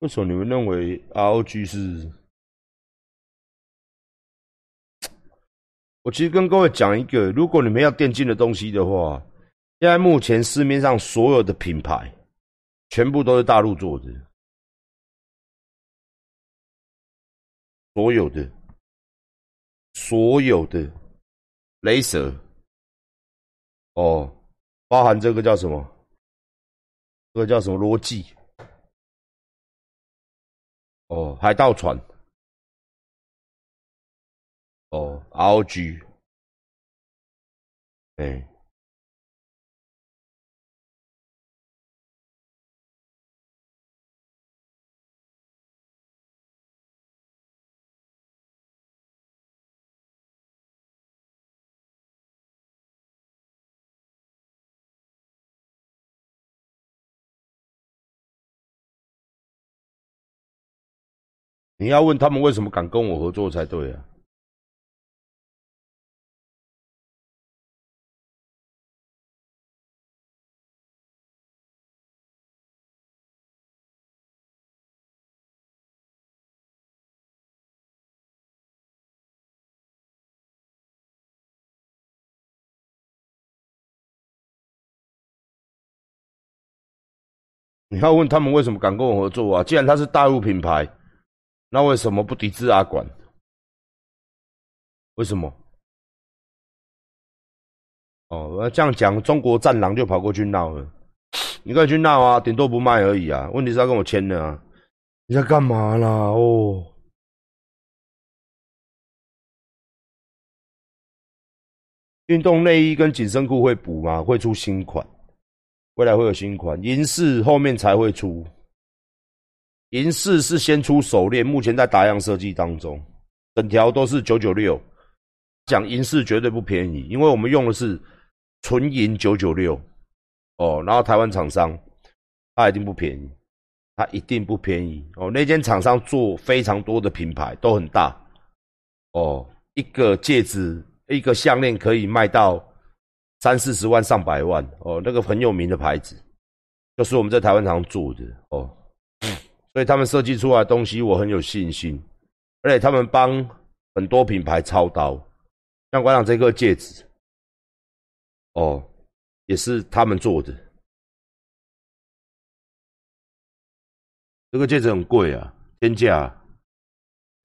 为什么你们认为 ROG 是？我其实跟各位讲一个，如果你们要电竞的东西的话，现在目前市面上所有的品牌，全部都是大陆做的，所有的，所有的，雷蛇，哦，包含这个叫什么？这个叫什么？逻辑？哦，海盗船。哦，ROG，哎，你要问他们为什么敢跟我合作才对啊？你要问他们为什么敢跟我合作啊？既然他是大陆品牌，那为什么不抵制阿管？为什么？哦，那这样讲，中国战狼就跑过去闹了。你可以去闹啊，顶多不卖而已啊。问题是要跟我签的啊。你在干嘛啦？哦，运动内衣跟紧身裤会补吗？会出新款。未来会有新款银饰，后面才会出。银饰是先出手链，目前在打样设计当中，整条都是九九六。讲银饰绝对不便宜，因为我们用的是纯银九九六哦。然后台湾厂商，它一定不便宜，它一定不便宜哦。那间厂商做非常多的品牌，都很大哦。一个戒指，一个项链可以卖到。三四十万、上百万哦，那个很有名的牌子，就是我们在台湾厂做的哦，所以他们设计出来的东西我很有信心，而且他们帮很多品牌操刀，像馆长这个戒指，哦，也是他们做的，这个戒指很贵啊，天价，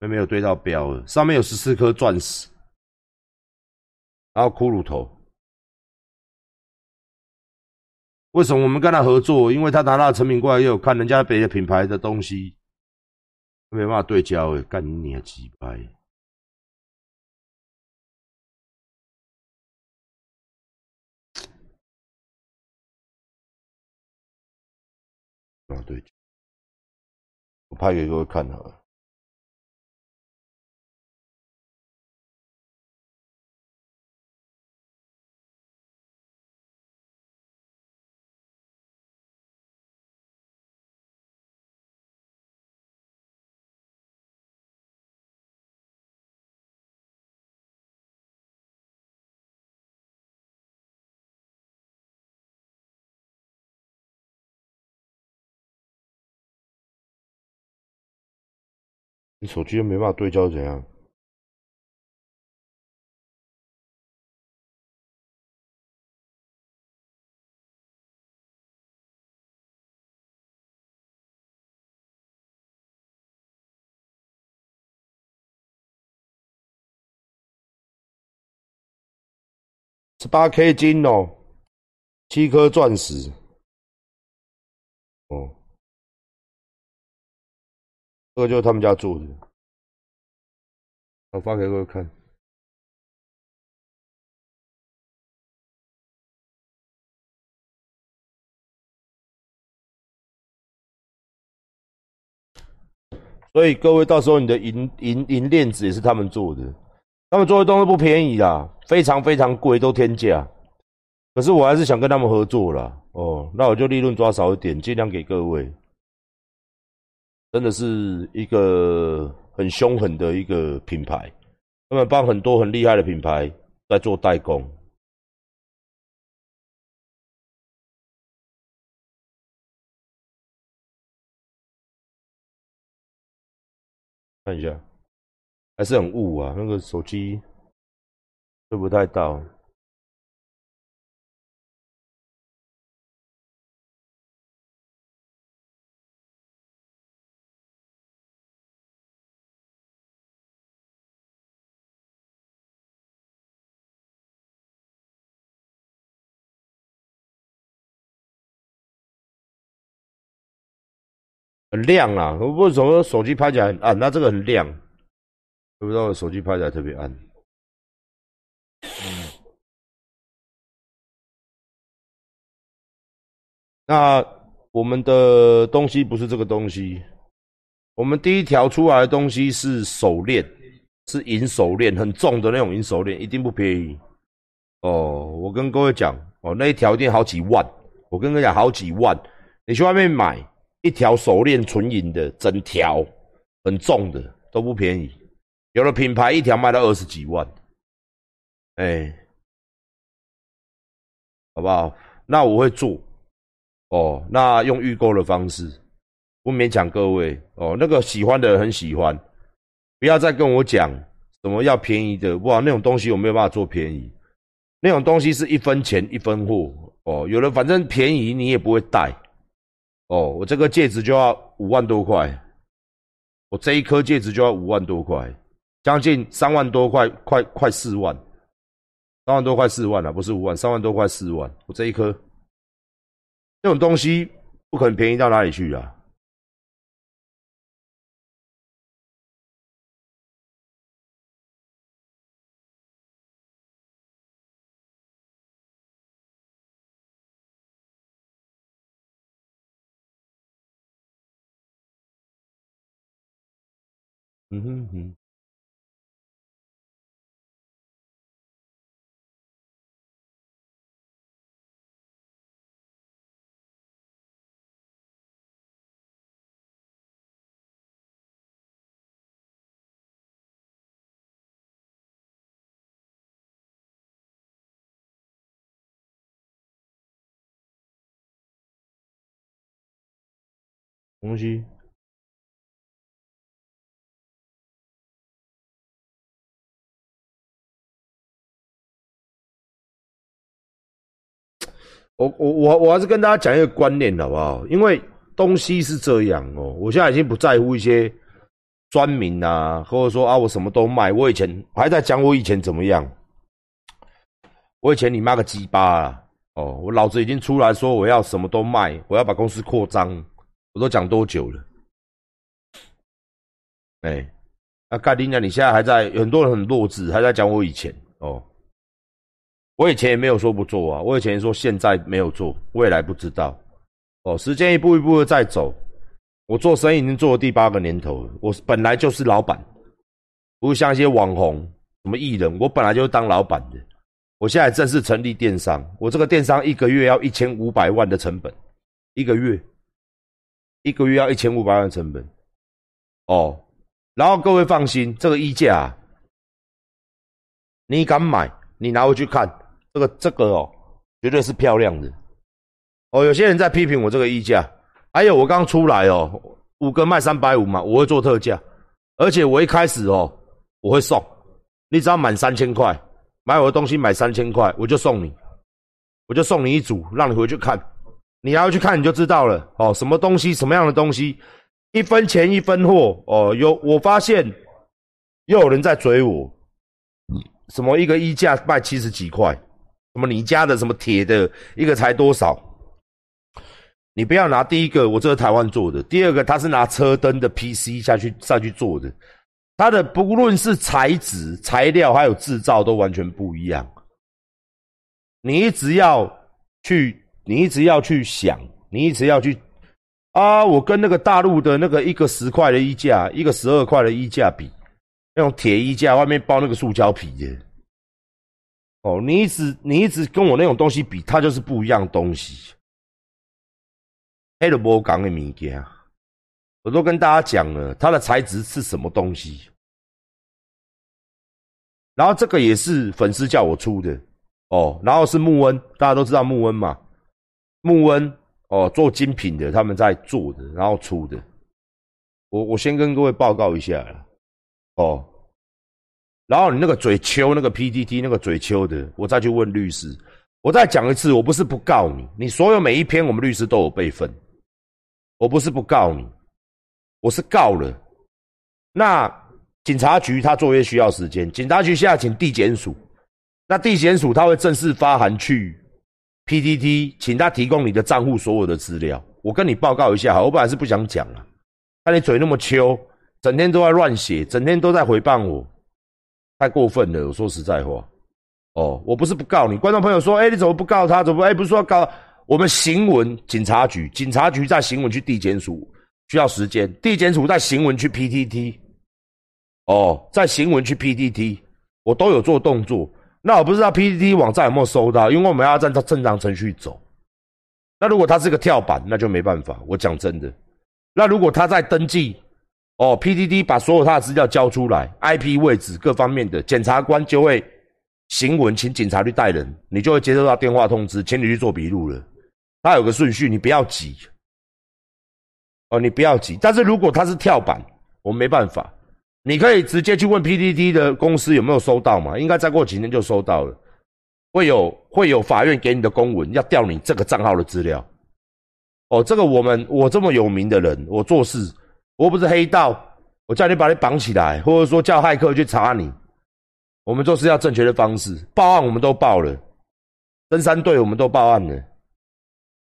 还没有对到标，上面有十四颗钻石，然后骷髅头。为什么我们跟他合作？因为他拿到成品过来，又有看人家别的品牌的东西，没办法对焦诶，干你啊鸡掰！啊对，我拍给各位看好了。你手机又没办法对焦，怎样？十八 K 金哦，七颗钻石，哦。这个就是他们家做的，我发给各位看。所以各位到时候你的银银银链子也是他们做的，他们做的东西不便宜啦，非常非常贵，都天价。可是我还是想跟他们合作啦，哦，那我就利润抓少一点，尽量给各位。真的是一个很凶狠的一个品牌，他们帮很多很厉害的品牌在做代工。看一下，还是很雾啊，那个手机对不太到。很亮啊！我为什么手机拍起来很暗？那这个很亮，不知道手机拍起来特别暗。那我们的东西不是这个东西，我们第一条出来的东西是手链，是银手链，很重的那种银手链，一定不便宜。哦，我跟各位讲，哦，那一条一定好几万。我跟各位讲，好几万，你去外面买。一条手链纯银的，整条很重的都不便宜，有的品牌一条卖到二十几万，哎，好不好？那我会做哦，那用预购的方式，不勉强各位哦。那个喜欢的人很喜欢，不要再跟我讲什么要便宜的，哇，那种东西我没有办法做便宜，那种东西是一分钱一分货哦。有的反正便宜你也不会带。哦，我这个戒指就要五万多块，我这一颗戒指就要五万多块，将近三万多块，快快四万，三万多块四万啊，不是五万，三万多块四万，我这一颗，这种东西不可能便宜到哪里去啊！嗯哼我我我我还是跟大家讲一个观念好不好？因为东西是这样哦，我现在已经不在乎一些专名啊，或者说啊我什么都卖。我以前还在讲我以前怎么样，我以前你妈个鸡巴啊！哦，我老子已经出来说我要什么都卖，我要把公司扩张，我都讲多久了？哎，那盖丁呢？你现在还在，很多人很弱智，还在讲我以前哦。我以前也没有说不做啊，我以前说现在没有做，未来不知道。哦，时间一步一步的在走，我做生意已经做了第八个年头了。我本来就是老板，不像一些网红、什么艺人，我本来就是当老板的。我现在正式成立电商，我这个电商一个月要一千五百万的成本，一个月，一个月要一千五百万的成本。哦，然后各位放心，这个衣架，你敢买，你拿回去看。这个这个哦，绝对是漂亮的哦。有些人在批评我这个溢价，还有我刚出来哦，五个卖三百五嘛，我会做特价，而且我一开始哦，我会送，你只要满三千块，买我的东西买三千块，我就送你，我就送你一组，让你回去看，你要去看你就知道了哦。什么东西，什么样的东西，一分钱一分货哦。有我发现又有人在追我，什么一个衣架卖七十几块。什么你家的什么铁的一个才多少？你不要拿第一个，我这是台湾做的。第二个，他是拿车灯的 PC 下去下去做的，它的不论是材质、材料还有制造都完全不一样。你一直要去，你一直要去想，你一直要去啊！我跟那个大陆的那个一个十块的衣架，一个十二块的衣架比，那种铁衣架外面包那个塑胶皮的。哦，你一直你一直跟我那种东西比，它就是不一样东西。黑的波港的物件，我都跟大家讲了，它的材质是什么东西。然后这个也是粉丝叫我出的哦，然后是木恩，大家都知道木恩嘛，木恩哦做精品的，他们在做的，然后出的。我我先跟各位报告一下哦，然后你那个嘴丘那个 PTT 那个嘴丘的，我再去问律师。我再讲一次，我不是不告你，你所有每一篇我们律师都有备份。我不是不告你，我是告了。那警察局他作业需要时间，警察局现在请地检署，那地检署他会正式发函去 PTT，请他提供你的账户所有的资料。我跟你报告一下，我本来是不想讲了，看你嘴那么秋，整天都在乱写，整天都在回谤我，太过分了。我说实在话，哦，我不是不告你，观众朋友说，哎，你怎么不告他？怎么？哎，不是说告？我们行文警察局，警察局在行文去地检署需要时间，地检署在行文去 PTT，哦，在行文去 PTT，我都有做动作。那我不知道 PTT 网站有没有收到，因为我们要按照正常程序走。那如果他是个跳板，那就没办法。我讲真的，那如果他在登记，哦，PDD 把所有他的资料交出来，IP 位置各方面的，检察官就会行文请警察去带人，你就会接收到电话通知，请你去做笔录了。他有个顺序，你不要急。哦，你不要急。但是如果他是跳板，我们没办法。你可以直接去问 PDD 的公司有没有收到嘛？应该再过几天就收到了。会有会有法院给你的公文，要调你这个账号的资料。哦，这个我们我这么有名的人，我做事我不是黑道，我叫你把你绑起来，或者说叫骇客去查你。我们做事要正确的方式，报案我们都报了，登山队我们都报案了。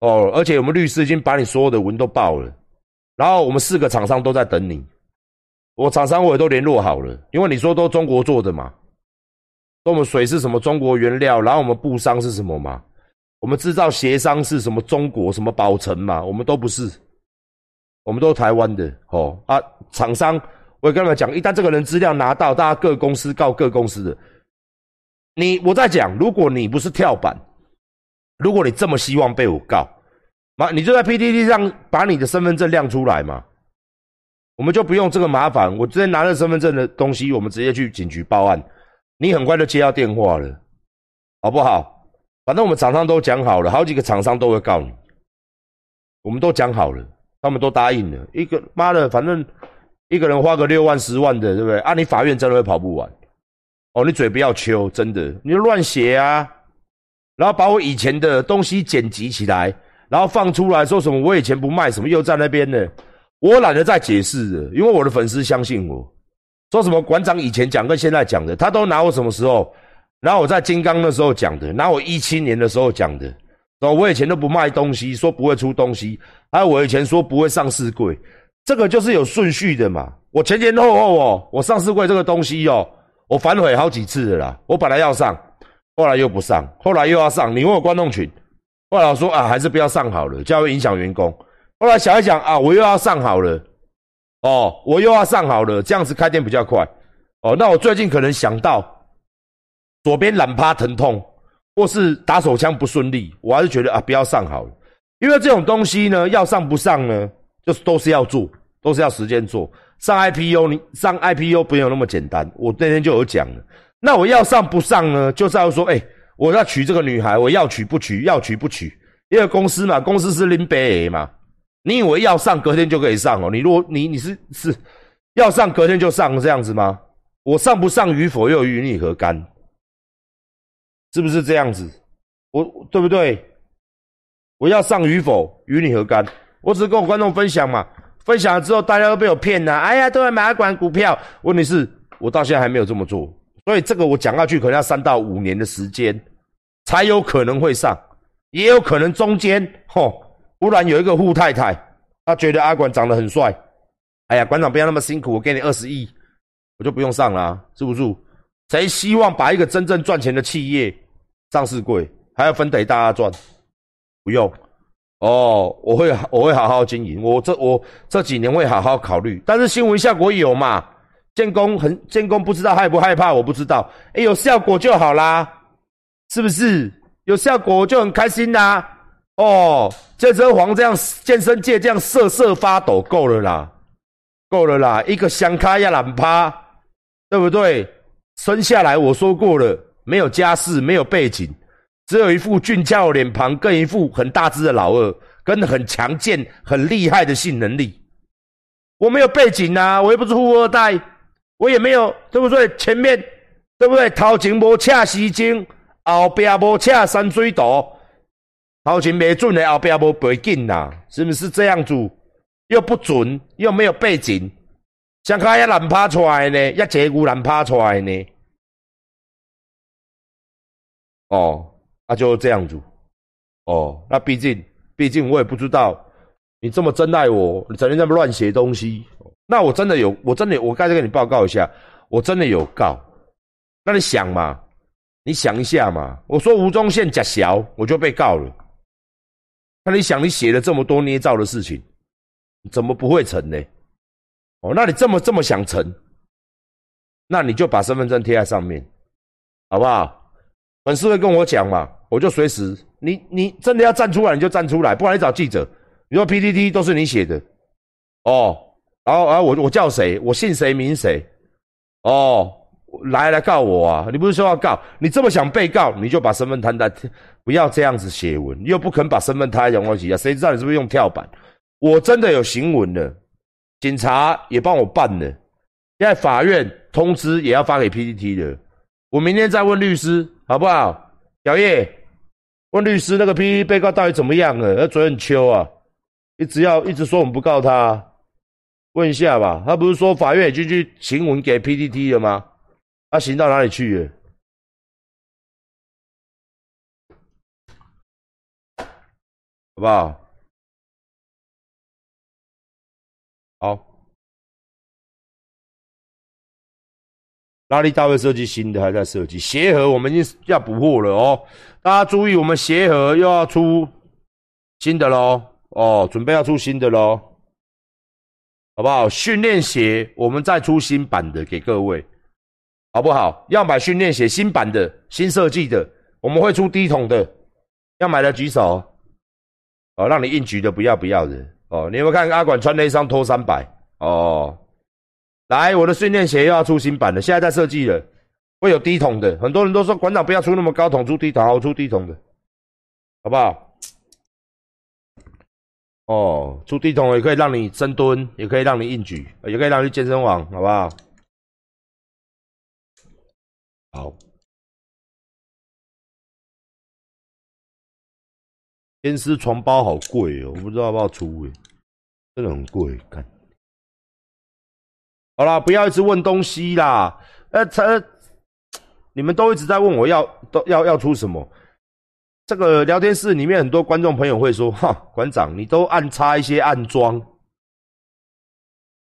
哦，而且我们律师已经把你所有的文都报了，然后我们四个厂商都在等你，我厂商我也都联络好了，因为你说都中国做的嘛，说我们水是什么中国原料，然后我们布商是什么嘛，我们制造协商是什么中国什么宝成嘛，我们都不是，我们都台湾的哦啊，厂商我也跟他们讲，一旦这个人资料拿到，大家各公司告各公司的，你我在讲，如果你不是跳板。如果你这么希望被我告，嘛，你就在 PTT 上把你的身份证亮出来嘛，我们就不用这个麻烦。我直接拿着身份证的东西，我们直接去警局报案，你很快就接到电话了，好不好？反正我们厂商都讲好了，好几个厂商都会告你，我们都讲好了，他们都答应了。一个妈的，反正一个人花个六万、十万的，对不对？啊，你法院真的会跑不完。哦，你嘴不要抽，真的，你就乱写啊。然后把我以前的东西剪辑起来，然后放出来说什么我以前不卖什么，又在那边呢。我懒得再解释了，因为我的粉丝相信我。说什么馆长以前讲跟现在讲的，他都拿我什么时候？拿我在金刚的时候讲的，拿我一七年的时候讲的。哦，我以前都不卖东西，说不会出东西，还有我以前说不会上市柜，这个就是有顺序的嘛。我前前后后哦，我上市柜这个东西哦，我反悔好几次的啦。我本来要上。后来又不上，后来又要上。你问我观众群，后来我说啊，还是不要上好了，这样会影响员工。后来想一想啊，我又要上好了，哦，我又要上好了，这样子开店比较快。哦，那我最近可能想到左边懒趴疼痛，或是打手枪不顺利，我还是觉得啊，不要上好了。因为这种东西呢，要上不上呢，就是都是要做，都是要时间做。上 IPO，你上 IPO 不用那么简单。我那天就有讲了。那我要上不上呢？就是要说，哎，我要娶这个女孩，我要娶不娶，要娶不娶？因为公司嘛，公司是林北嘛，你以为要上隔天就可以上哦？你如果你你是是要上隔天就上这样子吗？我上不上与否又与你何干？是不是这样子？我对不对？我要上与否与你何干？我只是跟我观众分享嘛，分享了之后大家都被我骗了，哎呀，都在买阿管股票。问题是，我到现在还没有这么做。所以这个我讲下去可能要三到五年的时间，才有可能会上，也有可能中间吼，忽然有一个富太太，她觉得阿管长得很帅，哎呀，馆长不要那么辛苦，我给你二十亿，我就不用上了，是不是？谁希望把一个真正赚钱的企业上市柜，还要分给大家赚？不用哦，我会我会好好经营，我这我这几年会好好考虑，但是新闻效果有嘛？建工很建工不知道害不害怕，我不知道。哎，有效果就好啦，是不是？有效果就很开心啦。哦，健身房这样，健身界这样瑟瑟发抖，够了啦，够了啦。一个香咖要懒趴，对不对？生下来我说过了，没有家世，没有背景，只有一副俊俏的脸庞，跟一副很大只的老二，跟很强健、很厉害的性能力。我没有背景啊，我又不是富二代。我也没有，对不对？前面对不对？头前无恰西经，后边无恰山水图，头前没准的，后边无背景呐，是不是这样子？又不准，又没有背景，像开一难拍出来呢，一节骨难拍出来呢。哦，那就这样子。哦，那毕竟，毕竟我也不知道你这么真爱我，你整天在那乱写东西。那我真的有，我真的，我刚才跟你报告一下，我真的有告。那你想嘛，你想一下嘛。我说吴宗宪假小，我就被告了。那你想，你写了这么多捏造的事情，怎么不会成呢？哦，那你这么这么想成，那你就把身份证贴在上面，好不好？粉丝会跟我讲嘛，我就随时。你你真的要站出来，你就站出来，不然你找记者。你说 PPT 都是你写的，哦，然后啊，我我叫谁？我姓谁名谁？哦，来来告我啊！你不是说要告？你这么想被告，你就把身份摊在，不要这样子写文，又不肯把身份摊在阳光底下，谁知道你是不是用跳板？我真的有行文了，警察也帮我办了，现在法院通知也要发给 PPT 的。我明天再问律师，好不好？小叶，问律师那个 P 被告到底怎么样了？那嘴很秋啊，一直要一直说我们不告他。问一下吧，他不是说法院已经去行文给 PPT 了吗？他行到哪里去了？好不好？好。拉力大卫设计新的还在设计，鞋盒我们已经要补货了哦，大家注意，我们鞋盒又要出新的喽哦，准备要出新的喽，好不好？训练鞋我们再出新版的给各位，好不好？要买训练鞋新版的新设计的，我们会出低筒的，要买的举手哦，让你硬举的不要不要的哦，你有没有看阿管穿那双拖三百哦？来，我的训练鞋又要出新版了，现在在设计了，会有低筒的。很多人都说馆长不要出那么高筒，出低筒，我出低筒的，好不好？哦，出低筒也可以让你深蹲，也可以让你硬举，也可以让你健身房，好不好？好。天丝床包好贵哦，我不知道要不要出诶，真的很贵，看。好啦，不要一直问东西啦。呃，呃，你们都一直在问我要都要要出什么？这个聊天室里面很多观众朋友会说：“哈，馆长，你都暗插一些暗装，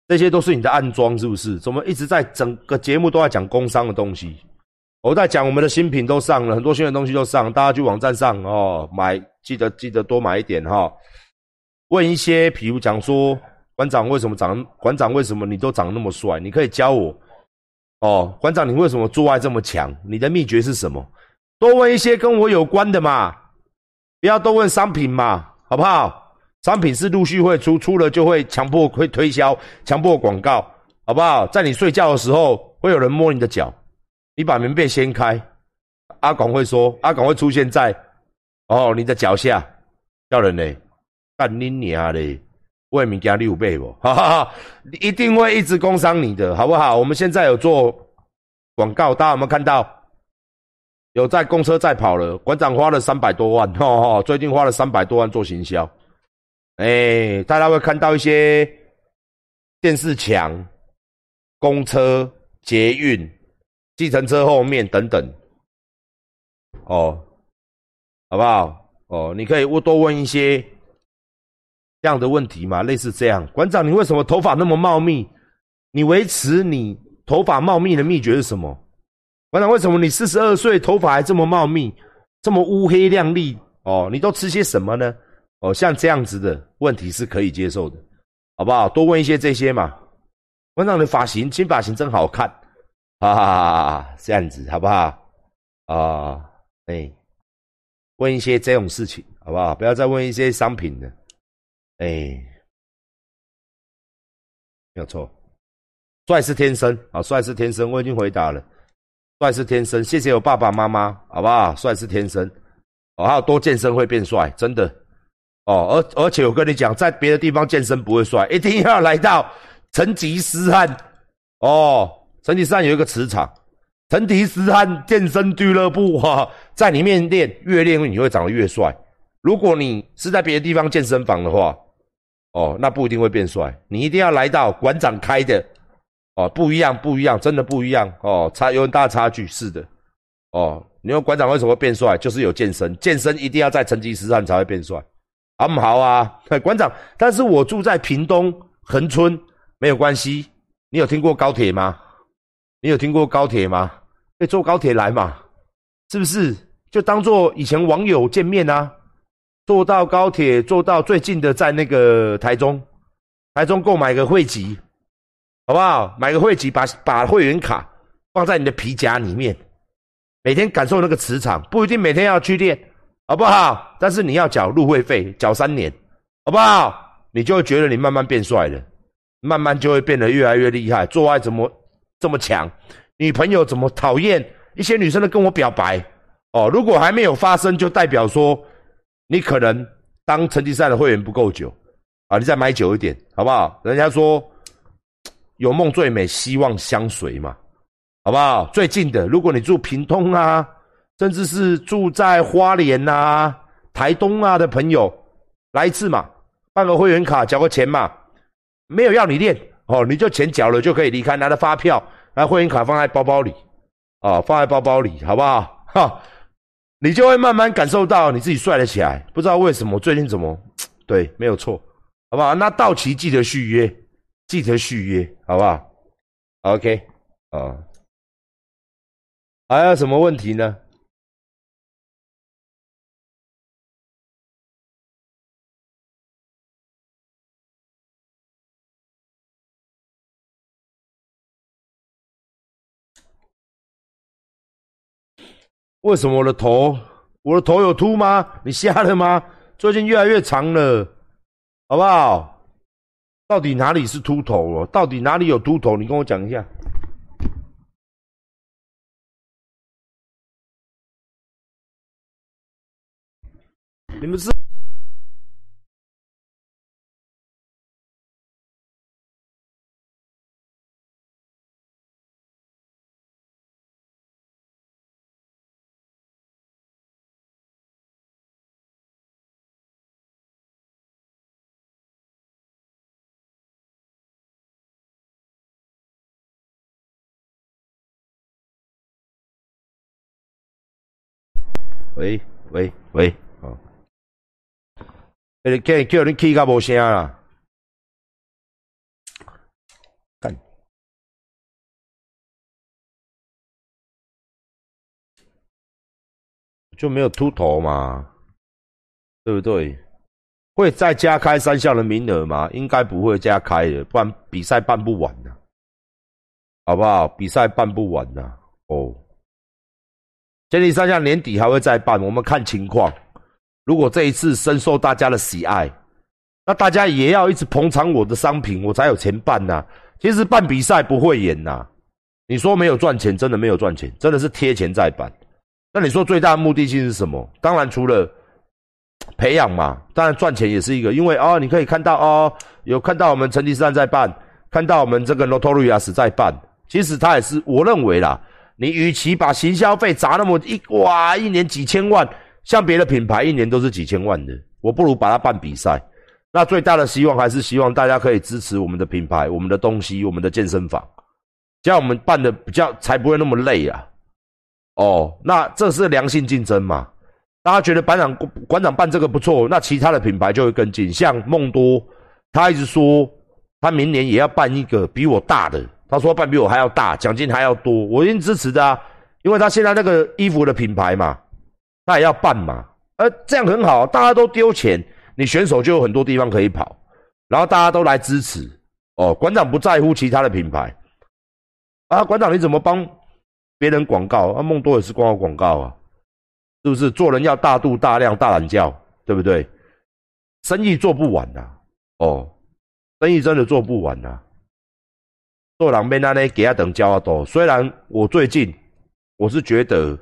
这些都是你的暗装，是不是？怎么一直在整个节目都在讲工商的东西？我在讲我们的新品都上了，很多新的东西都上，大家去网站上哦买，记得记得多买一点哈。问一些，比如讲说。馆长为什么长？馆长为什么你都长那么帅？你可以教我哦。馆长，你为什么做爱这么强？你的秘诀是什么？多问一些跟我有关的嘛，不要多问商品嘛，好不好？商品是陆续会出，出了就会强迫会推销，强迫广告，好不好？在你睡觉的时候，会有人摸你的脚，你把棉被掀开，阿广会说，阿广会出现在哦你的脚下，叫人呢，干你娘嘞！为民家六倍不？哈哈哈，一定会一直工伤你的，好不好？我们现在有做广告，大家有没有看到？有在公车在跑了，馆长花了三百多万，哈哈，最近花了三百多万做行销。哎，大家会看到一些电视墙、公车、捷运、计程车后面等等。哦，好不好？哦，你可以多问一些。这样的问题嘛，类似这样，馆长，你为什么头发那么茂密？你维持你头发茂密的秘诀是什么？馆长，为什么你四十二岁头发还这么茂密，这么乌黑亮丽？哦，你都吃些什么呢？哦，像这样子的问题是可以接受的，好不好？多问一些这些嘛。馆长的发型，新发型真好看，哈哈哈哈这样子好不好？啊，哎，问一些这种事情，好不好？不要再问一些商品的。哎，没有错，帅是天生啊，帅是天生，我已经回答了，帅是天生，谢谢我爸爸妈妈，好不好？帅是天生，哦，还有多健身会变帅，真的，哦，而而且我跟你讲，在别的地方健身不会帅，一定要来到成吉思汗，哦，成吉思汗有一个磁场，成吉思汗健身俱乐部 哈，在里面练，越练你会长得越帅。如果你是在别的地方健身房的话，哦，那不一定会变帅。你一定要来到馆长开的，哦，不一样，不一样，真的不一样哦，差有很大差距，是的，哦，你说馆长为什么会变帅？就是有健身，健身一定要在成吉思汗才会变帅。好不好啊？馆长，但是我住在屏东恒春，没有关系。你有听过高铁吗？你有听过高铁吗？可以坐高铁来嘛？是不是？就当做以前网友见面啊，坐到高铁，坐到最近的，在那个台中，台中购买个会籍，好不好？买个会籍，把把会员卡放在你的皮夹里面，每天感受那个磁场，不一定每天要去练。好不好？但是你要缴入会费，缴三年，好不好？你就会觉得你慢慢变帅了，慢慢就会变得越来越厉害。做爱怎么这么强？女朋友怎么讨厌？一些女生都跟我表白哦。如果还没有发生，就代表说你可能当成吉思汗的会员不够久啊，你再买久一点，好不好？人家说有梦最美，希望相随嘛，好不好？最近的，如果你住屏东啊。甚至是住在花莲啊、台东啊的朋友，来一次嘛，办个会员卡，交个钱嘛，没有要你练哦，你就钱缴了就可以离开，拿着发票，拿会员卡放在包包里，啊，放在包包里，好不好？哈，你就会慢慢感受到你自己帅了起来。不知道为什么最近怎么，对，没有错，好不好？那到期记得续约，记得续约，好不好？OK，啊，还有什么问题呢？为什么我的头，我的头有秃吗？你瞎了吗？最近越来越长了，好不好？到底哪里是秃头哦？到底哪里有秃头？你跟我讲一下。你们是？喂喂喂，哦，叫叫你气到无声啦，就没有秃头嘛，对不对？会再加开三项的名额吗？应该不会加开的，不然比赛办不完的，好不好？比赛办不完的，哦。接力三项年底还会再办，我们看情况。如果这一次深受大家的喜爱，那大家也要一直捧场我的商品，我才有钱办呐。其实办比赛不会演呐。你说没有赚钱，真的没有赚钱，真的是贴钱在办。那你说最大的目的性是什么？当然除了培养嘛，当然赚钱也是一个。因为哦，你可以看到哦，有看到我们成吉思汗在办，看到我们这个 Notorious 在办，其实他也是我认为啦。你与其把行销费砸那么一哇，一年几千万，像别的品牌一年都是几千万的，我不如把它办比赛。那最大的希望还是希望大家可以支持我们的品牌、我们的东西、我们的健身房，这样我们办的比较才不会那么累啊。哦，那这是良性竞争嘛？大家觉得班长馆长办这个不错，那其他的品牌就会跟进。像梦多，他一直说他明年也要办一个比我大的。他说办比我还要大，奖金还要多，我一定支持的，因为他现在那个衣服的品牌嘛，他也要办嘛，呃，这样很好，大家都丢钱，你选手就有很多地方可以跑，然后大家都来支持，哦，馆长不在乎其他的品牌，啊，馆长你怎么帮别人广告？啊，梦多也是广告广告啊，是不是？做人要大度大量大懒觉，对不对？生意做不完呐，哦，生意真的做不完呐。做人边那呢给他等交啊多，虽然我最近我是觉得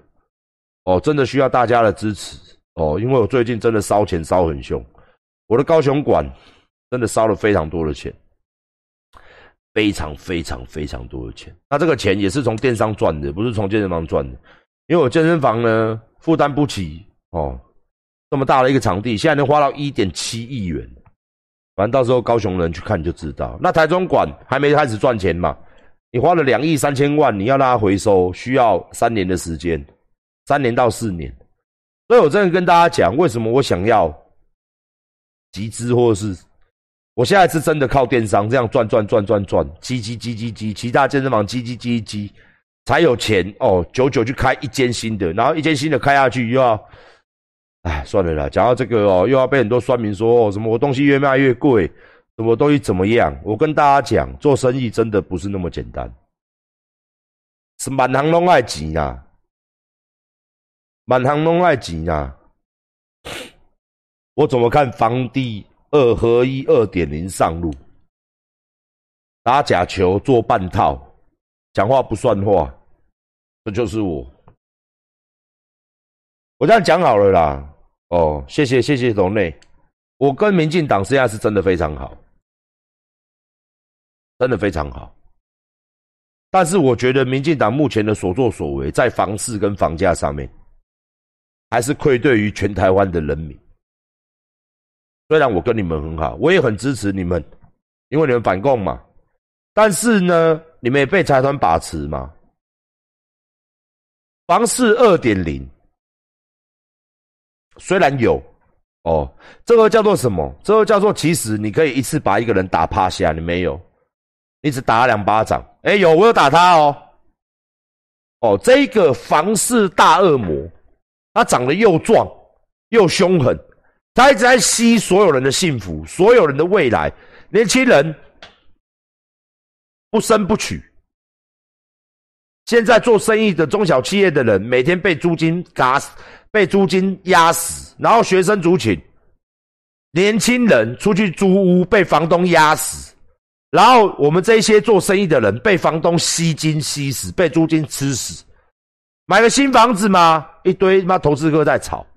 哦，真的需要大家的支持哦，因为我最近真的烧钱烧很凶，我的高雄馆真的烧了非常多的钱。非常非常非常多的钱。那这个钱也是从电商赚的，不是从健身房赚的。因为我健身房呢负担不起哦，这么大的一个场地，现在能花到一点七亿元。反正到时候高雄人去看就知道。那台中馆还没开始赚钱嘛？你花了两亿三千万，你要让它回收，需要三年的时间，三年到四年。所以我真的跟大家讲，为什么我想要集资，或者是我现在是真的靠电商这样赚赚赚赚赚，积积积积积，其他健身房积积积积，才有钱哦，久久去开一间新的，然后一间新的开下去又要。哎，算了啦，讲到这个哦，又要被很多酸民说什么我东西越卖越贵，什么东西怎么样？我跟大家讲，做生意真的不是那么简单，是满行拢爱钱呐，满行拢爱钱呐。我怎么看房地二合一二点零上路，打假球做半套，讲话不算话，这就是我，我这样讲好了啦。哦，谢谢谢谢董内，我跟民进党现在是真的非常好，真的非常好。但是我觉得民进党目前的所作所为，在房市跟房价上面，还是愧对于全台湾的人民。虽然我跟你们很好，我也很支持你们，因为你们反共嘛。但是呢，你们也被财团把持嘛。房市二点零。虽然有，哦，这个叫做什么？这个叫做其实你可以一次把一个人打趴下，你没有，你只打两巴掌。哎，有我有打他哦，哦，这个房市大恶魔，他长得又壮又凶狠，他一直在吸所有人的幸福，所有人的未来，年轻人不生不娶。现在做生意的中小企业的人，每天被租金嘎死。被租金压死，然后学生族群、年轻人出去租屋被房东压死，然后我们这些做生意的人被房东吸金吸死，被租金吃死。买个新房子吗？一堆妈投资客在炒。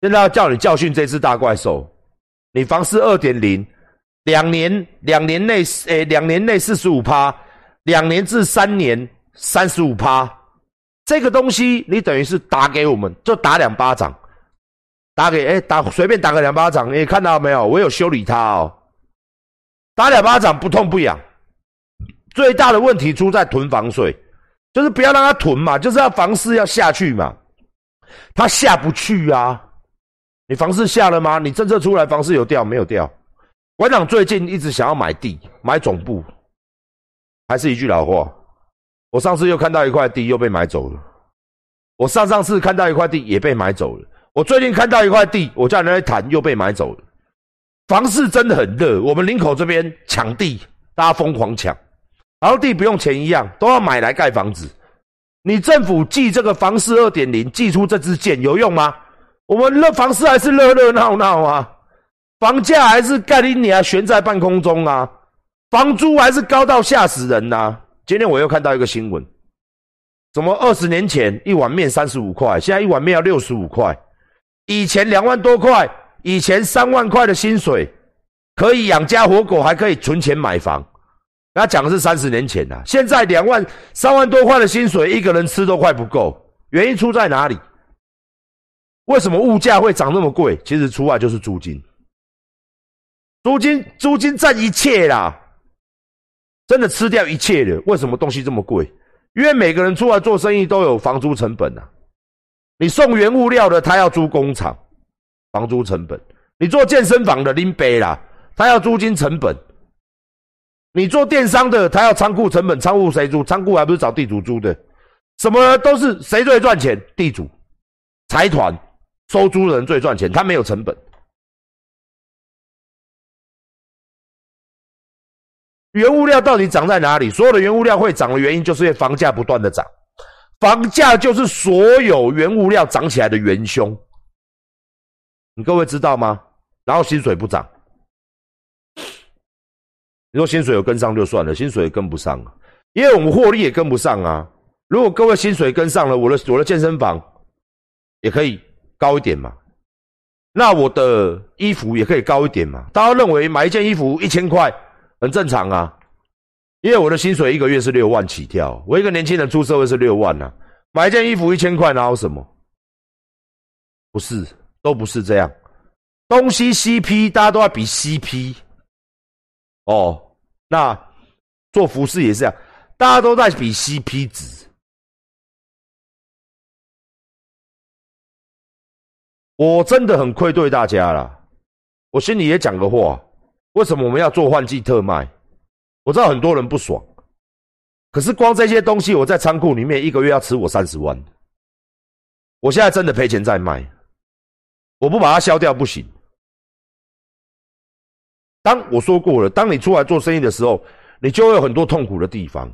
现在要叫你教训这只大怪兽，你房市二点零，两年两年内诶两年内四十五趴，两年至三年三十五趴。这个东西你等于是打给我们，就打两巴掌，打给哎打随便打个两巴掌，你看到没有？我有修理他哦，打两巴掌不痛不痒。最大的问题出在囤房税，就是不要让他囤嘛，就是要房市要下去嘛，他下不去啊。你房市下了吗？你政策出来，房市有掉没有掉？馆长最近一直想要买地，买总部，还是一句老话。我上次又看到一块地又被买走了，我上上次看到一块地也被买走了，我最近看到一块地，我叫人来谈又被买走了。房市真的很热，我们林口这边抢地，大家疯狂抢，然后地不用钱一样，都要买来盖房子。你政府寄这个房市二点零，寄出这支箭有用吗？我们热房市还是热热闹闹啊，房价还是盖你啊悬在半空中啊，房租还是高到吓死人呐。今天我又看到一个新闻，怎么二十年前一碗面三十五块，现在一碗面要六十五块？以前两万多块，以前三万块的薪水可以养家活口，还可以存钱买房。他讲的是三十年前呐，现在两万三万多块的薪水，一个人吃都快不够。原因出在哪里？为什么物价会涨那么贵？其实出外就是租金，租金租金占一切啦。真的吃掉一切的，为什么东西这么贵？因为每个人出来做生意都有房租成本呐。你送原物料的，他要租工厂，房租成本；你做健身房的拎杯啦，他要租金成本；你做电商的，他要仓库成本，仓库谁租？仓库还不是找地主租的？什么都是谁最赚钱？地主、财团、收租人最赚钱，他没有成本。原物料到底涨在哪里？所有的原物料会涨的原因，就是因为房价不断的涨，房价就是所有原物料涨起来的元凶。你各位知道吗？然后薪水不涨，你说薪水有跟上就算了，薪水也跟不上啊，因为我们获利也跟不上啊。如果各位薪水跟上了，我的我的健身房也可以高一点嘛。那我的衣服也可以高一点嘛？大家认为买一件衣服一千块很正常啊？因为我的薪水一个月是六万起跳，我一个年轻人出社会是六万呐，买一件衣服一千块哪有什么？不是，都不是这样。东西 CP，大家都要比 CP。哦，那做服饰也是这样，大家都在比 CP 值。我真的很愧对大家了，我心里也讲个话：为什么我们要做换季特卖？我知道很多人不爽，可是光这些东西，我在仓库里面一个月要吃我三十万。我现在真的赔钱在卖，我不把它消掉不行。当我说过了，当你出来做生意的时候，你就会有很多痛苦的地方。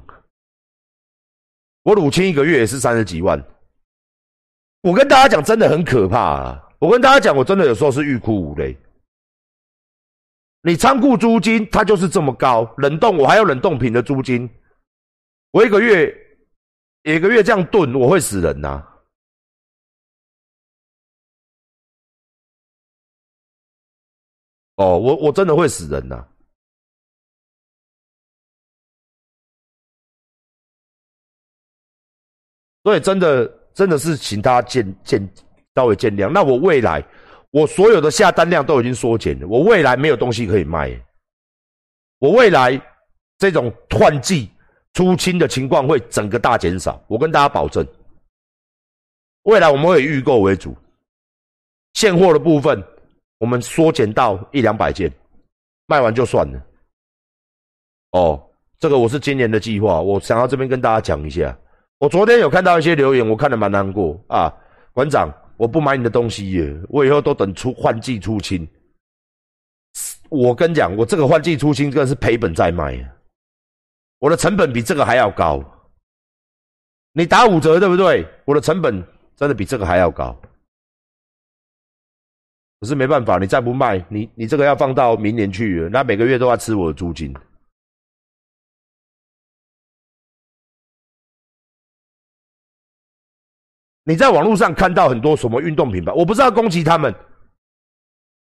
我乳清一个月也是三十几万，我跟大家讲，真的很可怕啊！我跟大家讲，我真的有时候是欲哭无泪。你仓库租金它就是这么高，冷冻我还有冷冻品的租金，我一个月一个月这样炖，我会死人呐！哦，我我真的会死人呐！所以真的真的是请大家见见。稍微见谅。那我未来，我所有的下单量都已经缩减了。我未来没有东西可以卖。我未来这种换季出清的情况会整个大减少。我跟大家保证，未来我们会以预购为主，现货的部分我们缩减到一两百件，卖完就算了。哦，这个我是今年的计划，我想要这边跟大家讲一下。我昨天有看到一些留言，我看得蛮难过啊，馆长。我不买你的东西耶，我以后都等出换季出清。我跟你讲，我这个换季出清，这个是赔本在卖，我的成本比这个还要高。你打五折对不对？我的成本真的比这个还要高。可是没办法，你再不卖，你你这个要放到明年去，那每个月都要吃我的租金。你在网络上看到很多什么运动品牌，我不是要攻击他们。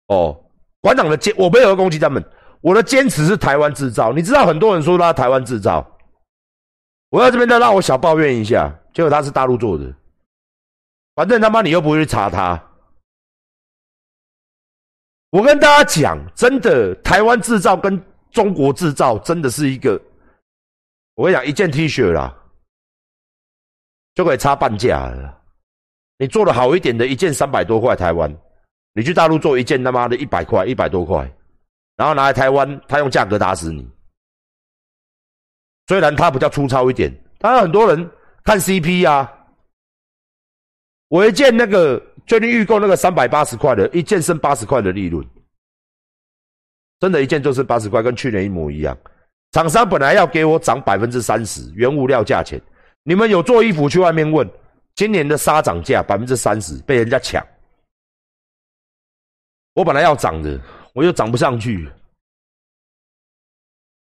哦，馆长的坚，我没有攻击他们，我的坚持是台湾制造。你知道很多人说他台湾制造，我在这边再让我小抱怨一下，结果他是大陆做的，反正他妈你又不会去查他。我跟大家讲，真的，台湾制造跟中国制造真的是一个，我跟你讲，一件 T 恤啦，就可以差半价了。你做的好一点的，一件三百多块台湾，你去大陆做一件他妈的一百块，一百多块，然后拿来台湾，他用价格打死你。虽然他比较粗糙一点，当然很多人看 CP 啊。我一件那个最近预购那个三百八十块的，一件剩八十块的利润，真的，一件就是八十块，跟去年一模一样。厂商本来要给我涨百分之三十原物料价钱，你们有做衣服去外面问。今年的沙涨价百分之三十被人家抢，我本来要涨的，我又涨不上去，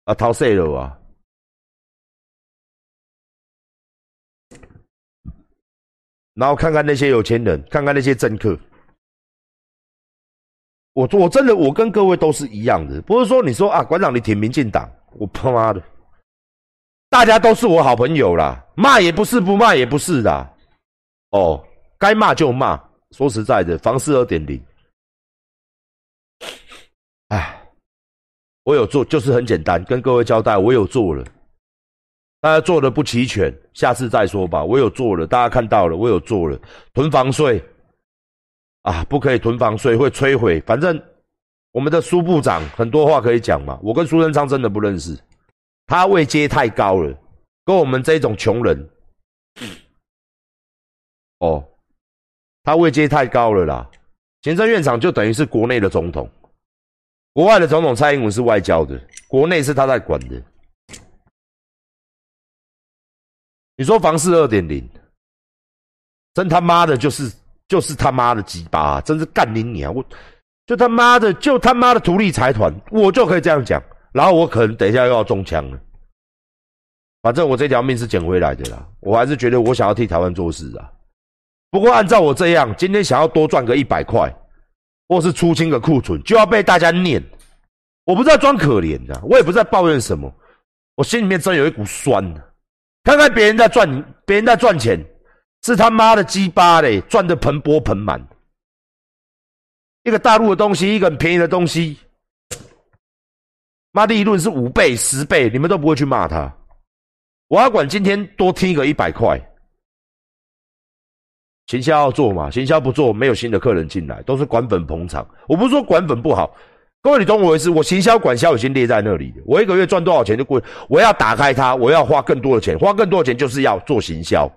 啊，逃税了啊！然后看看那些有钱人，看看那些政客，我我真的我跟各位都是一样的，不是说你说啊，馆长你挺民进党，我他妈的，大家都是我好朋友啦，骂也不是，不骂也不是的。哦，该骂就骂。说实在的，房市二点零，哎，我有做，就是很简单，跟各位交代，我有做了。大家做的不齐全，下次再说吧。我有做了，大家看到了，我有做了。囤房税啊，不可以囤房税，会摧毁。反正我们的苏部长很多话可以讲嘛。我跟苏贞昌真的不认识，他位阶太高了，跟我们这种穷人。哦，他位阶太高了啦！行政院长就等于是国内的总统，国外的总统蔡英文是外交的，国内是他在管的。你说房市二点零，真他妈的就是就是他妈的鸡巴，真是干你娘！我就他妈的就他妈的独立财团，我就可以这样讲。然后我可能等一下又要中枪了，反正我这条命是捡回来的啦。我还是觉得我想要替台湾做事啊。不过按照我这样，今天想要多赚个一百块，或是出清个库存，就要被大家念。我不是在装可怜的，我也不是在抱怨什么，我心里面真有一股酸的。看看别人在赚，别人在赚钱，是他妈的鸡巴嘞，赚的盆钵盆满。一个大陆的东西，一个很便宜的东西，妈利润是五倍、十倍，你们都不会去骂他。我要管今天多听个一百块，行销要做嘛？行销不做，没有新的客人进来，都是管粉捧场。我不是说管粉不好，各位你懂我意思？我行销管销已经列在那里了。我一个月赚多少钱就过，我要打开它，我要花更多的钱，花更多的钱就是要做行销。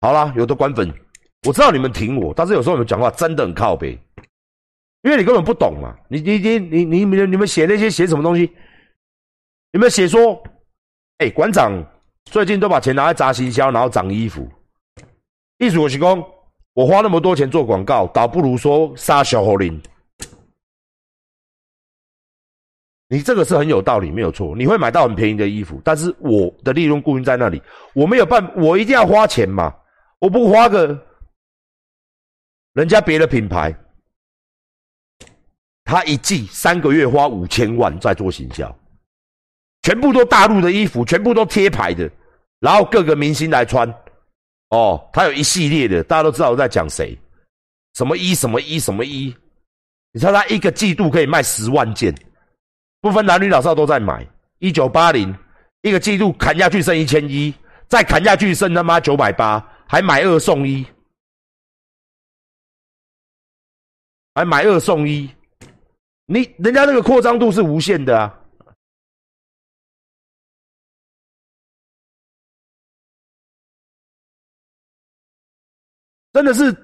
好啦，有的管粉，我知道你们挺我，但是有时候你们讲话真的很靠背。因为你根本不懂嘛，你你你你你你们写那些写什么东西？你们写说，哎，馆长最近都把钱拿来砸行销，然后涨衣服。意思我是讲，我花那么多钱做广告，倒不如说杀小猴林。你这个是很有道理，没有错。你会买到很便宜的衣服，但是我的利润固定在那里，我没有办，我一定要花钱嘛。我不花个人家别的品牌。他一季三个月花五千万在做行销，全部都大陆的衣服，全部都贴牌的，然后各个明星来穿。哦，他有一系列的，大家都知道我在讲谁，什么一什么一什么一。你猜他一个季度可以卖十万件，不分男女老少都在买。一九八零一个季度砍下去剩一千一，再砍下去剩他妈九百八，还买二送一，还买二送一。你人家那个扩张度是无限的啊，真的是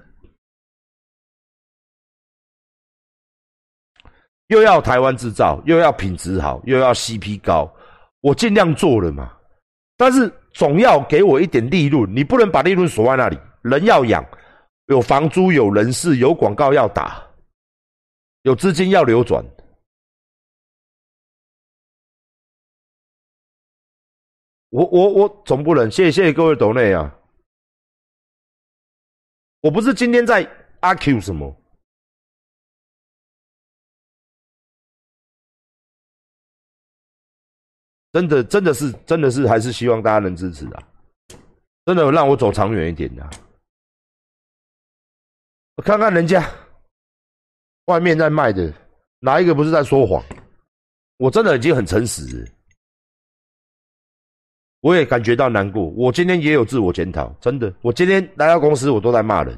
又要台湾制造，又要品质好，又要 CP 高，我尽量做了嘛。但是总要给我一点利润，你不能把利润锁在那里。人要养，有房租，有人事，有广告要打。有资金要流转，我我我总不能谢谢各位董内啊！我不是今天在阿 Q 什么，真的真的是真的是还是希望大家能支持啊！真的让我走长远一点的，我看看人家。外面在卖的哪一个不是在说谎？我真的已经很诚实，我也感觉到难过。我今天也有自我检讨，真的。我今天来到公司，我都在骂人，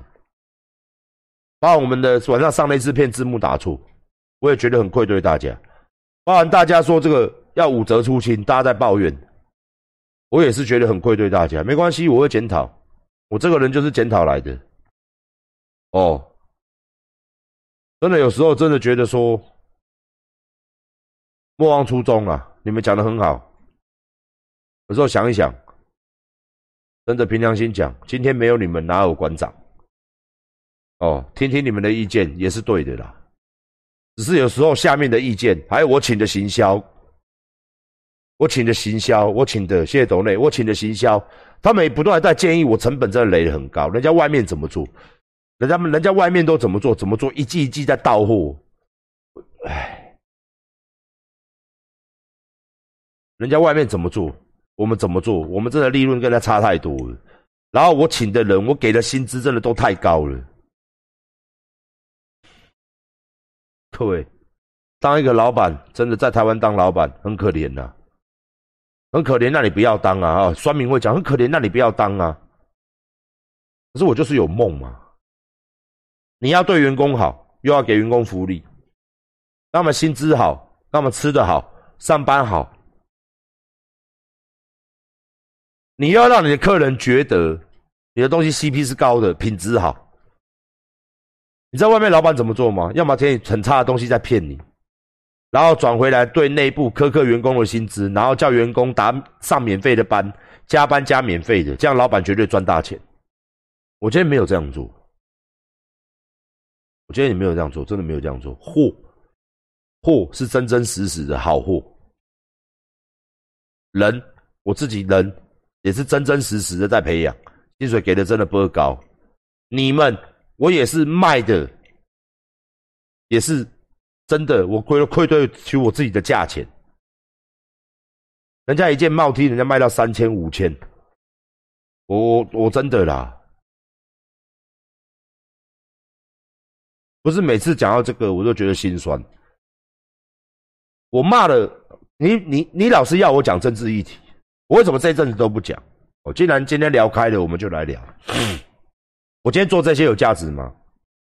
把我们的晚上上那支片字幕打错，我也觉得很愧对大家。包含大家说这个要五折出清，大家在抱怨，我也是觉得很愧对大家。没关系，我会检讨，我这个人就是检讨来的。哦。真的有时候真的觉得说，莫忘初衷啊！你们讲的很好，有时候想一想，真的凭良心讲，今天没有你们哪有馆长？哦，听听你们的意见也是对的啦。只是有时候下面的意见，还有我请的行销，我请的行销，我请的谢谢董内，我请的行销，他们也不断在建议我，成本真的垒得很高，人家外面怎么做？人家们，人家外面都怎么做？怎么做？一季一季在到货，唉，人家外面怎么做？我们怎么做？我们真的利润跟他差太多了。然后我请的人，我给的薪资真的都太高了。各位，当一个老板，真的在台湾当老板很可怜呐，很可怜。那你不要当啊！啊，酸民会讲很可怜，那你不要当啊。可是我就是有梦嘛。你要对员工好，又要给员工福利，那么薪资好，那么吃的好，上班好，你要让你的客人觉得你的东西 CP 是高的，品质好。你知道外面老板怎么做吗？要么给你很差的东西在骗你，然后转回来对内部苛刻员工的薪资，然后叫员工打上免费的班，加班加免费的，这样老板绝对赚大钱。我今天没有这样做。我觉得你没有这样做，真的没有这样做。货，货是真真实实的好货。人，我自己人也是真真实实的在培养，薪水给的真的不高。你们，我也是卖的，也是真的，我亏了愧对起我自己的价钱。人家一件帽 T，人家卖到三千五千，我我我真的啦，不是每次讲到这个我都觉得心酸。我骂了你，你你老是要我讲政治议题，我为什么这一阵子都不讲？我既然今天聊开了，我们就来聊。我今天做这些有价值吗？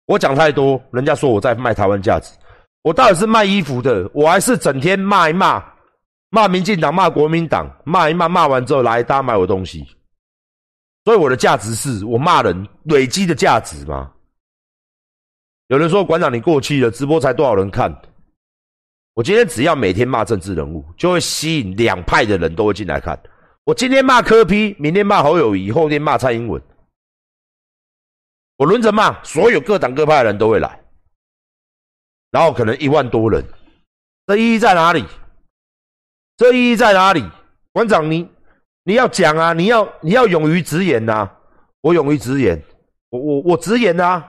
我讲太多，人家说我在卖台湾价值。我到底是卖衣服的，我还是整天骂一骂，骂民进党，骂国民党，骂一骂，骂完之后来大家买我东西。所以我的价值是我骂人累积的价值吗？有人说馆长你过气了，直播才多少人看？我今天只要每天骂政治人物，就会吸引两派的人都会进来看。我今天骂柯批，明天骂侯友谊，后天骂蔡英文。我轮着骂，所有各党各派的人都会来，然后可能一万多人，这意义在哪里？这意义在哪里？馆长，你你要讲啊，你要你要勇于直言呐！我勇于直言，我我我直言呐，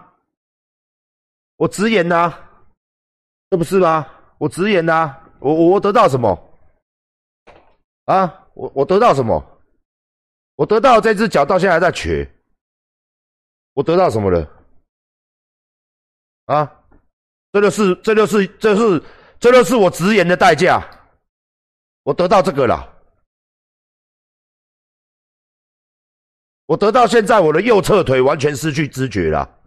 我直言呐，这不是吗？我直言呐，我我我得到什么？啊，我我得到什么？我得到这只脚到现在还在瘸。我得到什么了？啊，这就是这就是这是这就是我直言的代价。我得到这个了，我得到现在我的右侧腿完全失去知觉了，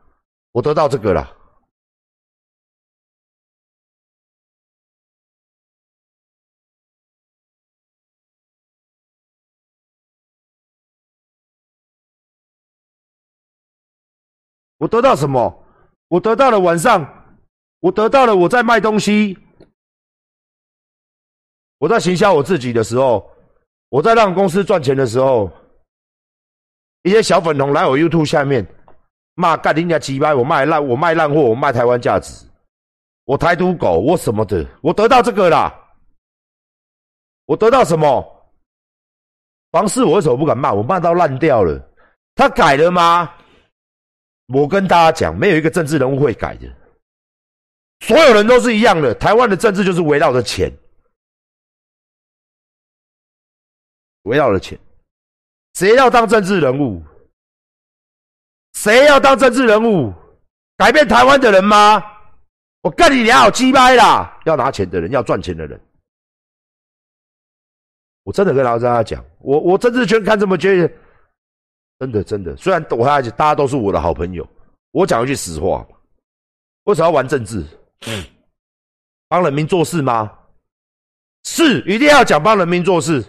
我得到这个了。我得到什么？我得到了晚上，我得到了我在卖东西，我在行销我自己的时候，我在让公司赚钱的时候，一些小粉红来我 YouTube 下面骂干人家鸡巴，我卖烂，我卖烂货，我卖台湾价值，我台独狗，我什么的，我得到这个啦，我得到什么？房市我为什么不敢骂？我骂到烂掉了，他改了吗？我跟大家讲，没有一个政治人物会改的，所有人都是一样的。台湾的政治就是围绕着钱，围绕着钱。谁要当政治人物？谁要当政治人物？改变台湾的人吗？我跟你聊好，鸡掰啦！要拿钱的人，要赚钱的人。我真的跟老大家讲，我我政治圈看这么久。真的，真的，虽然我还大家都是我的好朋友，我讲一句实话，为什么要玩政治？帮人民做事吗？是，一定要讲帮人民做事。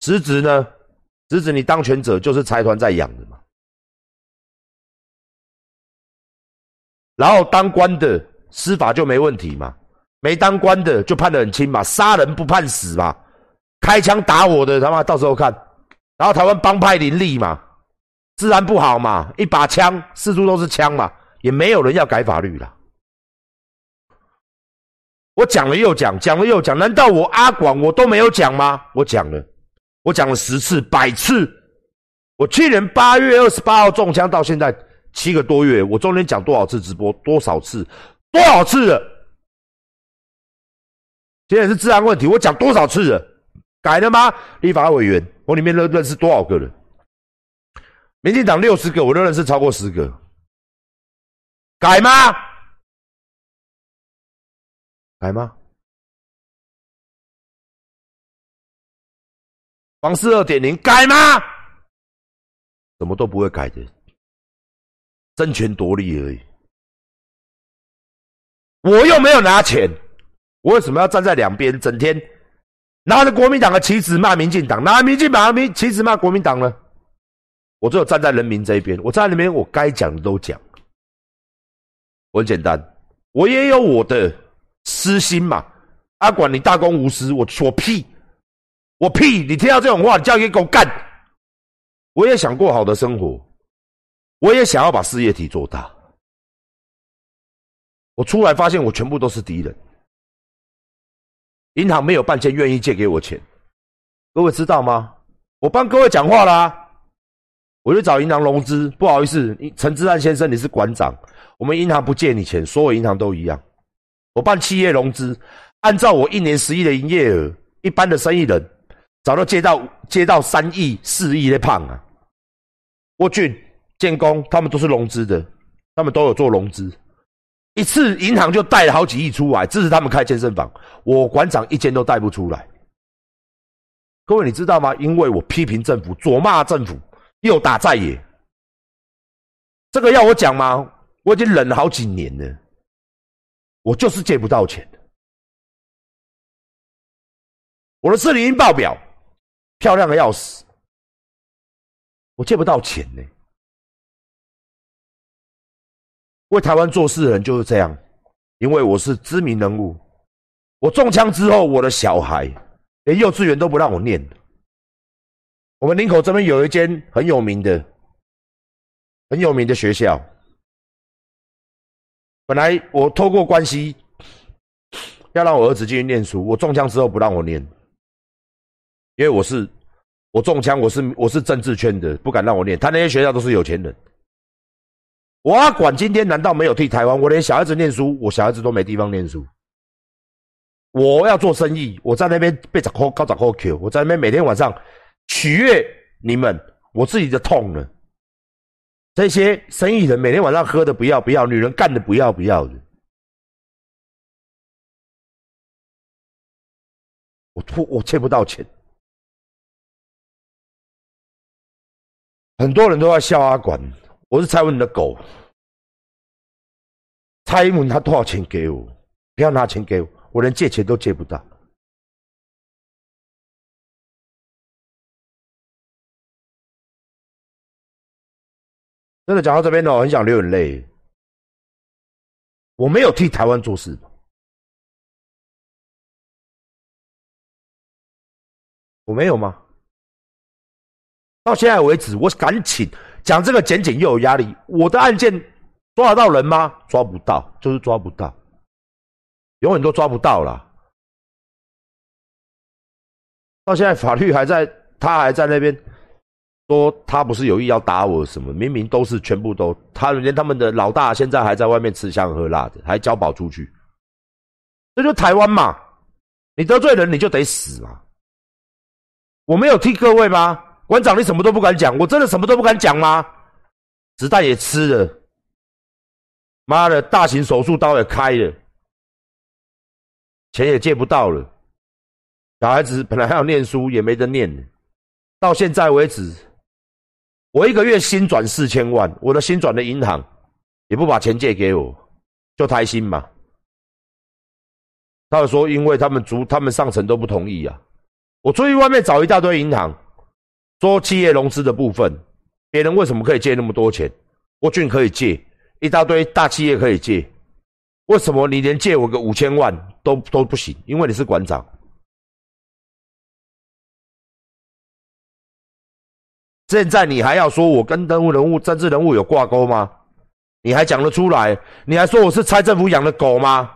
实质呢？实质你当权者就是财团在养的嘛。然后当官的司法就没问题嘛，没当官的就判得很轻嘛，杀人不判死嘛，开枪打我的他妈到时候看，然后台湾帮派林立嘛。治安不好嘛，一把枪，四处都是枪嘛，也没有人要改法律了。我讲了又讲，讲了又讲，难道我阿广我都没有讲吗？我讲了，我讲了十次、百次。我去年八月二十八号中枪到现在七个多月，我中间讲多少次直播？多少次？多少次了？现在是治安问题，我讲多少次了？改了吗？立法委员，我里面认认识多少个人？民进党六十个，我都认识超过十个，改吗？改吗？房市二点零改吗？什么都不会改的，争权夺利而已。我又没有拿钱，我为什么要站在两边，整天拿着国民党的旗子骂民进党，拿民进党的旗子骂国民党呢？我只有站在人民这一边，我站在那边，我该讲的都讲。我很简单，我也有我的私心嘛。阿管你大公无私，我说屁，我屁！你听到这种话，你叫你给狗干！我也想过好的生活，我也想要把事业体做大。我出来发现，我全部都是敌人。银行没有半间愿意借给我钱，各位知道吗？我帮各位讲话啦。我去找银行融资，不好意思，陈志安先生，你是馆长，我们银行不借你钱，所有银行都一样，我办企业融资，按照我一年十亿的营业额，一般的生意人早就接到接到三亿、四亿的胖啊。沃俊、建工他们都是融资的，他们都有做融资，一次银行就贷了好几亿出来支持他们开健身房，我馆长一间都贷不出来。各位你知道吗？因为我批评政府，左骂政府，又打在野，这个要我讲吗？我已经忍了好几年了，我就是借不到钱。我的四零一报表漂亮的要死。我借不到钱呢。为台湾做事的人就是这样，因为我是知名人物。我中枪之后，我的小孩连幼稚园都不让我念。我们林口这边有一间很有名的、很有名的学校。本来我透过关系要让我儿子进去念书，我中枪之后不让我念，因为我是。我中枪，我是我是政治圈的，不敢让我念。他那些学校都是有钱人。我阿管今天难道没有替台湾？我连小孩子念书，我小孩子都没地方念书。我要做生意，我在那边被找高高找高 Q，我在那边每天晚上取悦你们，我自己的痛呢。这些生意人每天晚上喝的不要不要，女人干的不要不要的。我突我欠不到钱。很多人都在笑阿管，我是蔡文的狗。蔡英文他多少钱给我？不要拿钱给我，我连借钱都借不到。真的讲到这边哦，很想流眼泪。我没有替台湾做事，我没有吗？到现在为止，我敢请讲这个检警又有压力。我的案件抓得到人吗？抓不到，就是抓不到，永远都抓不到了。到现在法律还在，他还在那边说他不是有意要打我什么，明明都是全部都，他连他们的老大现在还在外面吃香喝辣的，还交保出去。这就台湾嘛，你得罪人你就得死嘛。我没有替各位吗？馆长，你什么都不敢讲，我真的什么都不敢讲吗？子弹也吃了，妈的，大型手术刀也开了，钱也借不到了，小孩子本来还要念书也没得念，到现在为止，我一个月新转四千万，我的新转的银行也不把钱借给我，就开心嘛。他说，因为他们主他们上层都不同意啊，我出去外面找一大堆银行。说企业融资的部分，别人为什么可以借那么多钱？郭俊可以借一大堆，大企业可以借，为什么你连借我个五千万都都不行？因为你是馆长。现在你还要说我跟人物人物政治人物有挂钩吗？你还讲得出来？你还说我是蔡政府养的狗吗？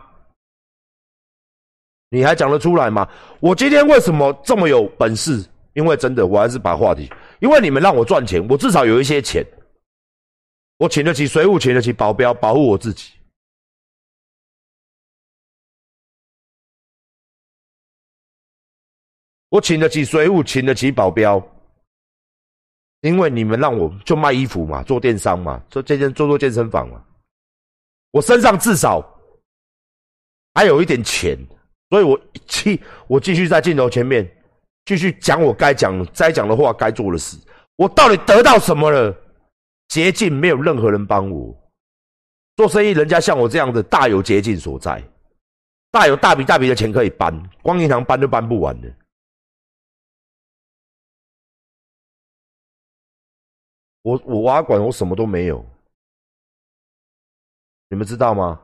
你还讲得出来吗？我今天为什么这么有本事？因为真的，我还是把话题。因为你们让我赚钱，我至少有一些钱，我请得起水务，请得起保镖，保护我自己。我请得起水务，请得起保镖，因为你们让我就卖衣服嘛，做电商嘛，做健身做做健身房嘛。我身上至少还有一点钱，所以我继我继续在镜头前面。继续讲我该讲、该讲的话、该做的事。我到底得到什么了？捷径没有任何人帮我做生意，人家像我这样的大有捷径所在，大有大笔大笔的钱可以搬，光银行搬都搬不完的。我我挖管，我什么都没有，你们知道吗？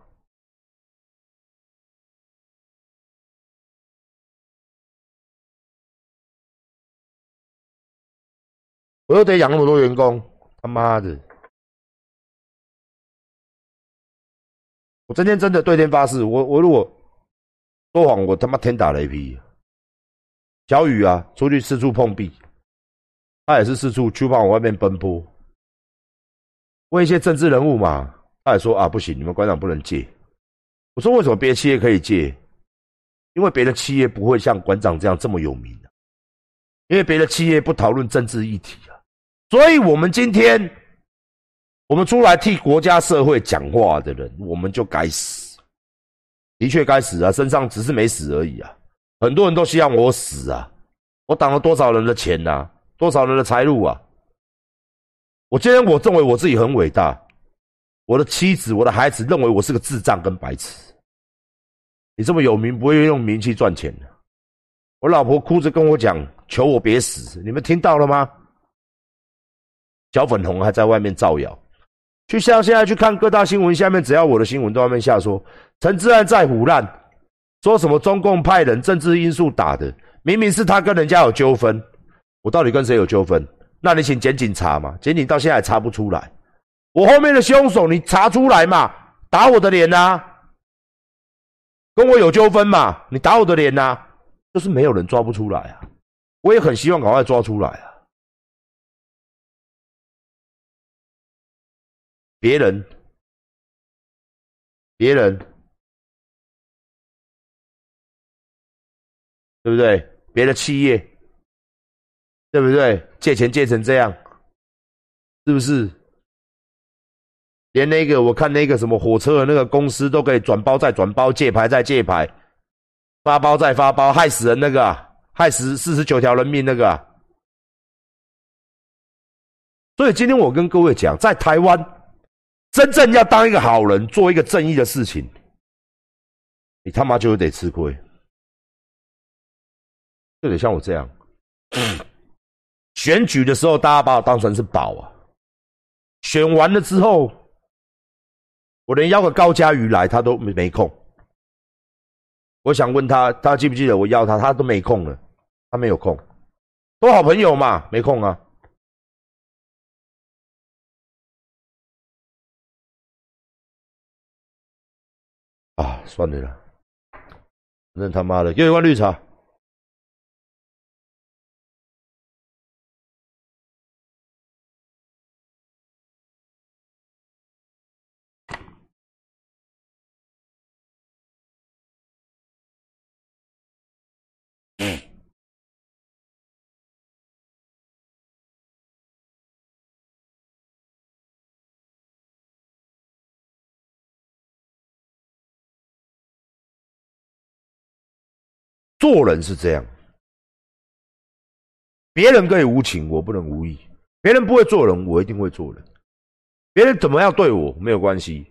我又得养那么多员工，他妈的！我今天真的对天发誓，我我如果说谎，我他妈天打雷劈！小雨啊，出去四处碰壁，他也是四处去往外面奔波。问一些政治人物嘛，他也说啊，不行，你们馆长不能借。我说为什么别的企业可以借？因为别的企业不会像馆长这样这么有名因为别的企业不讨论政治议题啊。所以我们今天，我们出来替国家社会讲话的人，我们就该死。的确该死啊，身上只是没死而已啊。很多人都希望我死啊，我挡了多少人的钱呐，多少人的财路啊。我今天我认为我自己很伟大，我的妻子、我的孩子认为我是个智障跟白痴。你这么有名，不会用名气赚钱的。我老婆哭着跟我讲，求我别死。你们听到了吗？小粉红还在外面造谣，去像现在去看各大新闻，下面只要我的新闻都外面下说陈志安在胡乱，说什么中共派人政治因素打的，明明是他跟人家有纠纷，我到底跟谁有纠纷？那你请检警查嘛，检警到现在查不出来。我后面的凶手你查出来嘛？打我的脸呐！跟我有纠纷嘛？你打我的脸呐？就是没有人抓不出来啊！我也很希望赶快抓出来啊！别人，别人，对不对？别的企业，对不对？借钱借成这样，是不是？连那个我看那个什么火车的那个公司都可以转包再转包，借牌再借牌，发包再发包，害死人那个，害死四十九条人命那个。所以今天我跟各位讲，在台湾，真正要当一个好人，做一个正义的事情，你他妈就得吃亏，就得像我这样。选举的时候，大家把我当成是宝啊，选完了之后。我连邀个高嘉瑜来，他都没没空。我想问他，他记不记得我邀他，他都没空了，他没有空。都好朋友嘛，没空啊。啊，算了啦，反正他妈的又一罐绿茶。做人是这样，别人可以无情，我不能无义；别人不会做人，我一定会做人。别人怎么样对我没有关系，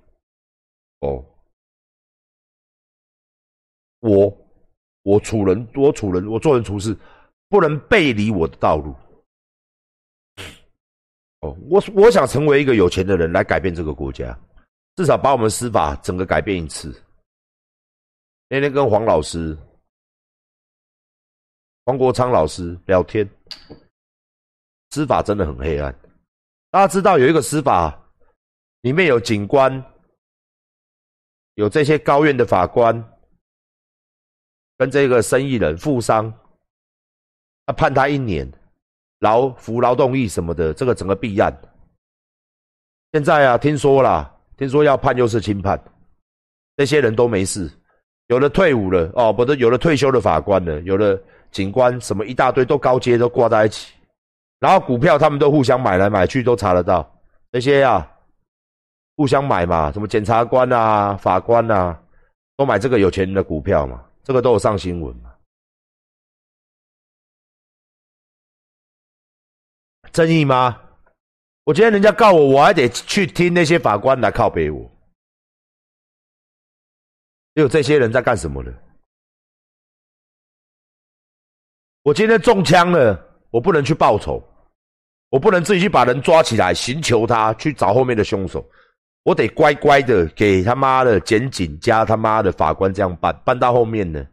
哦，我我处人，我处人，我做人处事不能背离我的道路。哦，我我想成为一个有钱的人来改变这个国家，至少把我们司法整个改变一次。那天跟黄老师。黄国昌老师聊天，司法真的很黑暗。大家知道有一个司法，里面有警官，有这些高院的法官，跟这个生意人富商，他判他一年，劳服劳动役什么的，这个整个弊案。现在啊，听说啦，听说要判又是轻判，这些人都没事，有的退伍了哦，不是有的退休的法官了，有的。警官什么一大堆都高阶都挂在一起，然后股票他们都互相买来买去都查得到，那些啊互相买嘛，什么检察官啊、法官啊，都买这个有钱人的股票嘛，这个都有上新闻嘛。正义吗？我今天人家告我，我还得去听那些法官来靠背我。有这些人在干什么呢？我今天中枪了，我不能去报仇，我不能自己去把人抓起来寻求他去找后面的凶手，我得乖乖的给他妈的检警加他妈的法官这样办，办到后面呢，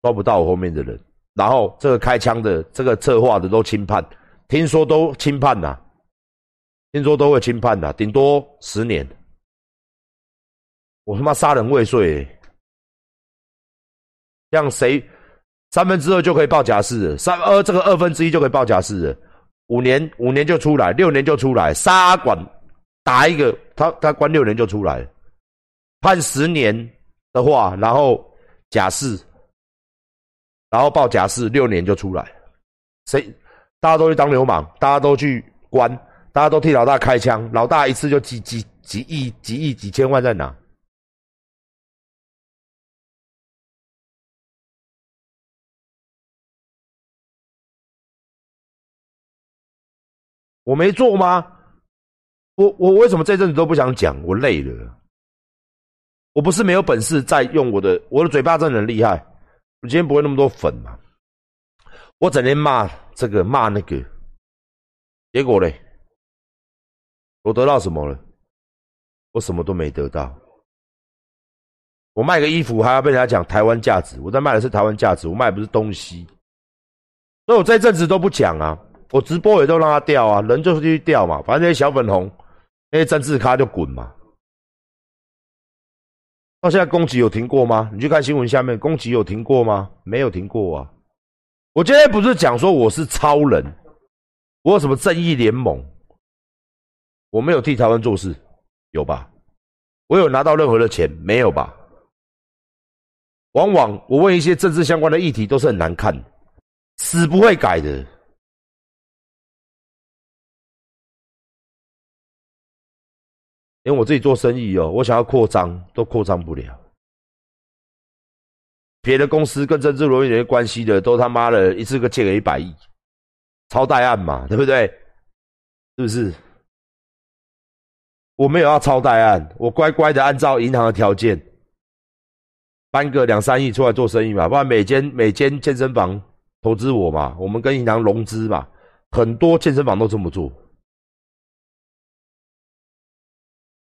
抓不到我后面的人，然后这个开枪的、这个策划的都轻判，听说都轻判呐，听说都会轻判呐，顶多十年。我他妈杀人未遂，像谁？三分之二就可以报假释，三二这个二分之一就可以报假释，五年五年就出来，六年就出来，杀管打一个，他他关六年就出来，判十年的话，然后假释，然后报假释六年就出来，谁大家都去当流氓，大家都去关，大家都替老大开枪，老大一次就几几几亿几亿几千万在哪？我没做吗？我我为什么这阵子都不想讲？我累了。我不是没有本事在用我的我的嘴巴真的很厉害。我今天不会那么多粉嘛？我整天骂这个骂那个，结果嘞，我得到什么了？我什么都没得到。我卖个衣服还要被人家讲台湾价值，我在卖的是台湾价值，我卖不是东西。所以我这阵子都不讲啊。我直播也都让他掉啊，人就是去掉嘛，反正那些小粉红、那些政治咖就滚嘛。到现在攻击有停过吗？你去看新闻下面，攻击有停过吗？没有停过啊。我今天不是讲说我是超人，我有什么正义联盟？我没有替台湾做事，有吧？我有拿到任何的钱，没有吧？往往我问一些政治相关的议题，都是很难看，死不会改的。因为我自己做生意哦，我想要扩张都扩张不了。别的公司跟政治伦理关系的，都他妈的一次个借个一百亿，超贷案嘛，对不对？是不是？我没有要超贷案，我乖乖的按照银行的条件，搬个两三亿出来做生意嘛，不然每间每间健身房投资我嘛，我们跟银行融资嘛，很多健身房都这么做。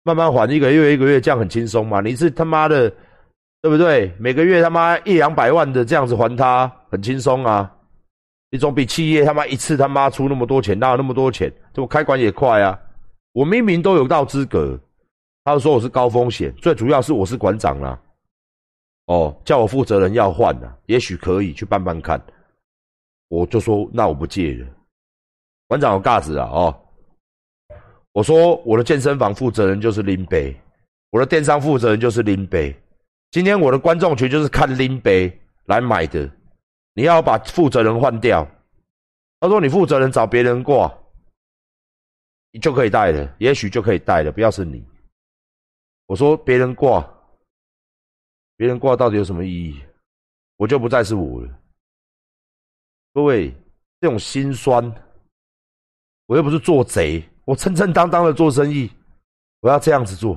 慢慢还一个月一个月，这样很轻松嘛？你是他妈的，对不对？每个月他妈一两百万的这样子还他，很轻松啊！你总比企业他妈一次他妈出那么多钱，哪有那么多钱？就开馆也快啊！我明明都有到资格，他说我是高风险，最主要是我是馆长啦。哦，叫我负责人要换了，也许可以去办办看。我就说那我不借了，馆长有架子啊！哦。我说我的健身房负责人就是林北，我的电商负责人就是林北。今天我的观众群就是看林北来买的。你要把负责人换掉，他说你负责人找别人挂，你就可以带了，也许就可以带了，不要是你。我说别人挂，别人挂到底有什么意义？我就不再是我了。各位，这种心酸，我又不是做贼。我正正当当的做生意，我要这样子做。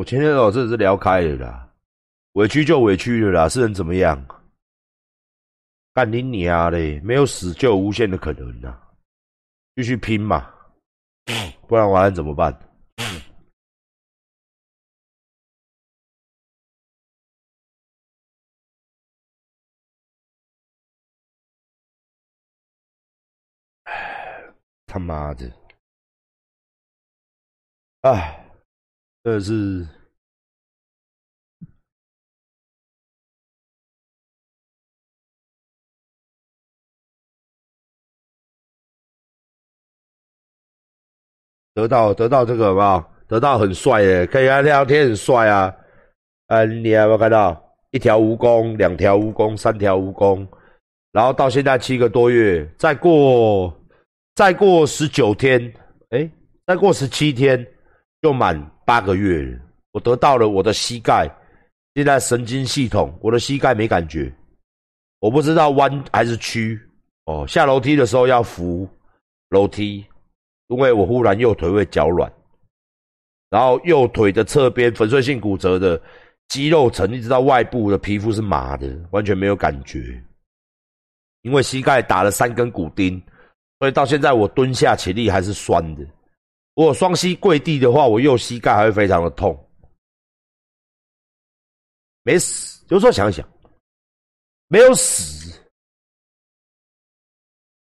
我前天哦，真的是聊开了啦，委屈就委屈了啦，是能怎么样？干你娘嘞！没有死就有无限的可能呐，继续拼嘛，不然我还怎么办？他妈的，唉。这是得到得到这个好不好？得到很帅耶，可以啊，聊天很帅啊。嗯，你有没有看到一条蜈蚣、两条蜈蚣、三条蜈蚣？然后到现在七个多月，再过再过十九天，哎，再过十七天就满。八个月，我得到了我的膝盖，现在神经系统，我的膝盖没感觉，我不知道弯还是曲哦。下楼梯的时候要扶楼梯，因为我忽然右腿会脚软，然后右腿的侧边粉碎性骨折的肌肉层一直到外部的皮肤是麻的，完全没有感觉。因为膝盖打了三根骨钉，所以到现在我蹲下起立还是酸的。我双膝跪地的话，我右膝盖还会非常的痛。没死，有时候想想，没有死，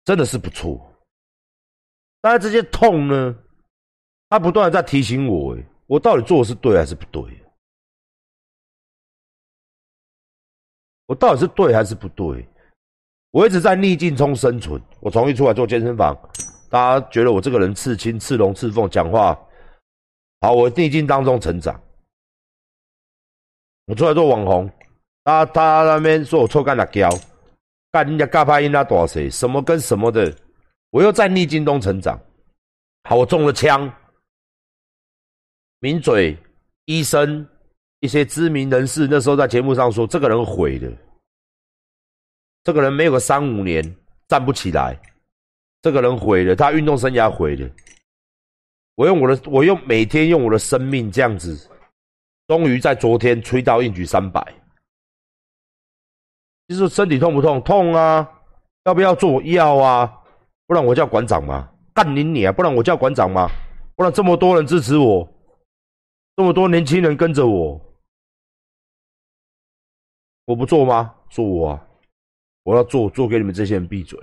真的是不错。但是这些痛呢，它不断的在提醒我，哎，我到底做的是对还是不对？我到底是对还是不对？我一直在逆境中生存。我从一出来做健身房，大家觉得我这个人刺青、刺龙、刺凤，讲话好。我逆境当中成长。我出来做网红，他他那边说我臭干辣椒，干人家嘎巴音那多少谁？什么跟什么的？我又在逆境中成长。好，我中了枪，名嘴、医生、一些知名人士那时候在节目上说，这个人毁了。这个人没有个三五年站不起来，这个人毁了，他运动生涯毁了。我用我的，我用每天用我的生命这样子，终于在昨天吹到硬举三百。就是身体痛不痛？痛啊！要不要做？要啊！不然我叫馆长吗？干你你啊！不然我叫馆长吗？不然这么多人支持我，这么多年轻人跟着我，我不做吗？做啊！我要做做给你们这些人闭嘴！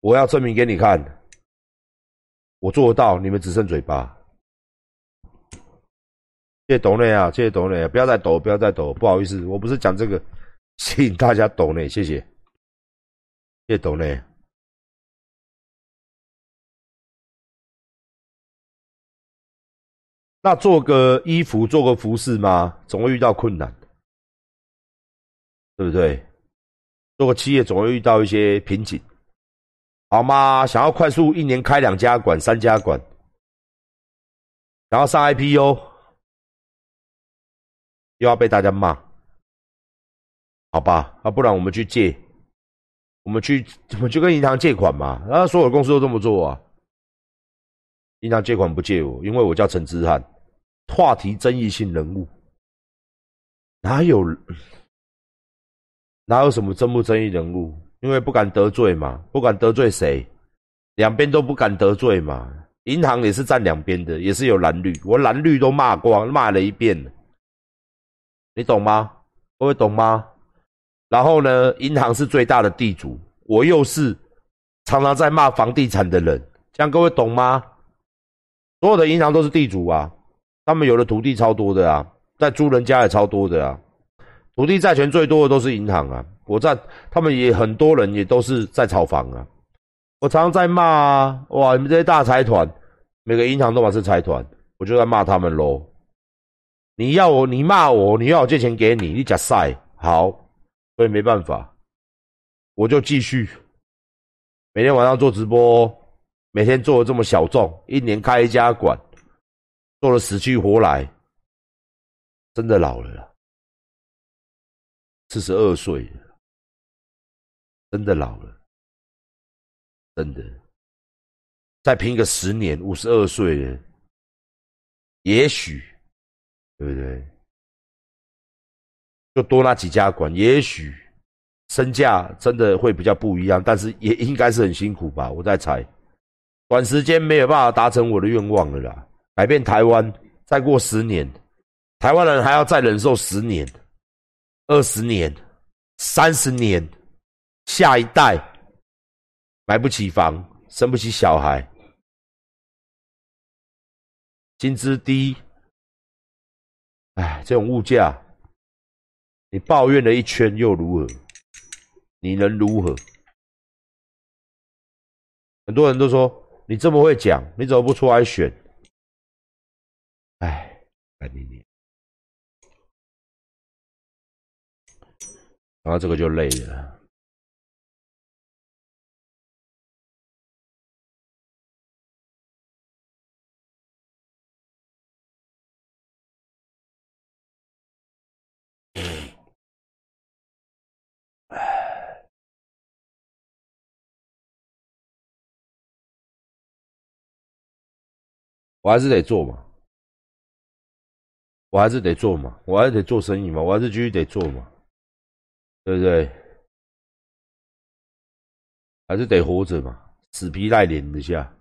我要证明给你看，我做得到，你们只剩嘴巴。谢谢抖内啊，谢谢抖内，不要再抖，不要再抖，不好意思，我不是讲这个，吸引大家抖内，谢谢，谢谢抖内。那做个衣服，做个服饰吗？总会遇到困难。对不对？做个企业总会遇到一些瓶颈，好吗？想要快速一年开两家馆、三家馆，然后上 IPO，又要被大家骂，好吧？啊，不然我们去借，我们去，我们去跟银行借款嘛。然后所有公司都这么做啊。银行借款不借我，因为我叫陈之汉，话题争议性人物，哪有？哪有什么争不争议人物？因为不敢得罪嘛，不敢得罪谁，两边都不敢得罪嘛。银行也是站两边的，也是有蓝绿，我蓝绿都骂光，骂了一遍你懂吗？各位懂吗？然后呢，银行是最大的地主，我又是常常在骂房地产的人，这样各位懂吗？所有的银行都是地主啊，他们有的土地超多的啊，在租人家也超多的啊。土地债权最多的都是银行啊！我在他们也很多人也都是在炒房啊！我常常在骂啊！哇，你们这些大财团，每个银行都把是财团，我就在骂他们喽。你要我，你骂我，你要我借钱给你，你假晒好，所以没办法，我就继续每天晚上做直播，每天做的这么小众，一年开一家馆，做的死去活来，真的老了。四十二岁，真的老了，真的。再拼个十年，五十二岁了，也许，对不对？就多那几家馆，也许身价真的会比较不一样，但是也应该是很辛苦吧？我在猜，短时间没有办法达成我的愿望了啦。改变台湾，再过十年，台湾人还要再忍受十年。二十年、三十年，下一代买不起房，生不起小孩，薪资低，哎，这种物价，你抱怨了一圈又如何？你能如何？很多人都说你这么会讲，你怎么不出来选？哎，干你你。然后这个就累了。我还是得做嘛，我还是得做嘛，我还是得做生意嘛，我还是继续得做嘛。对不对？还是得活着嘛，死皮赖脸的下。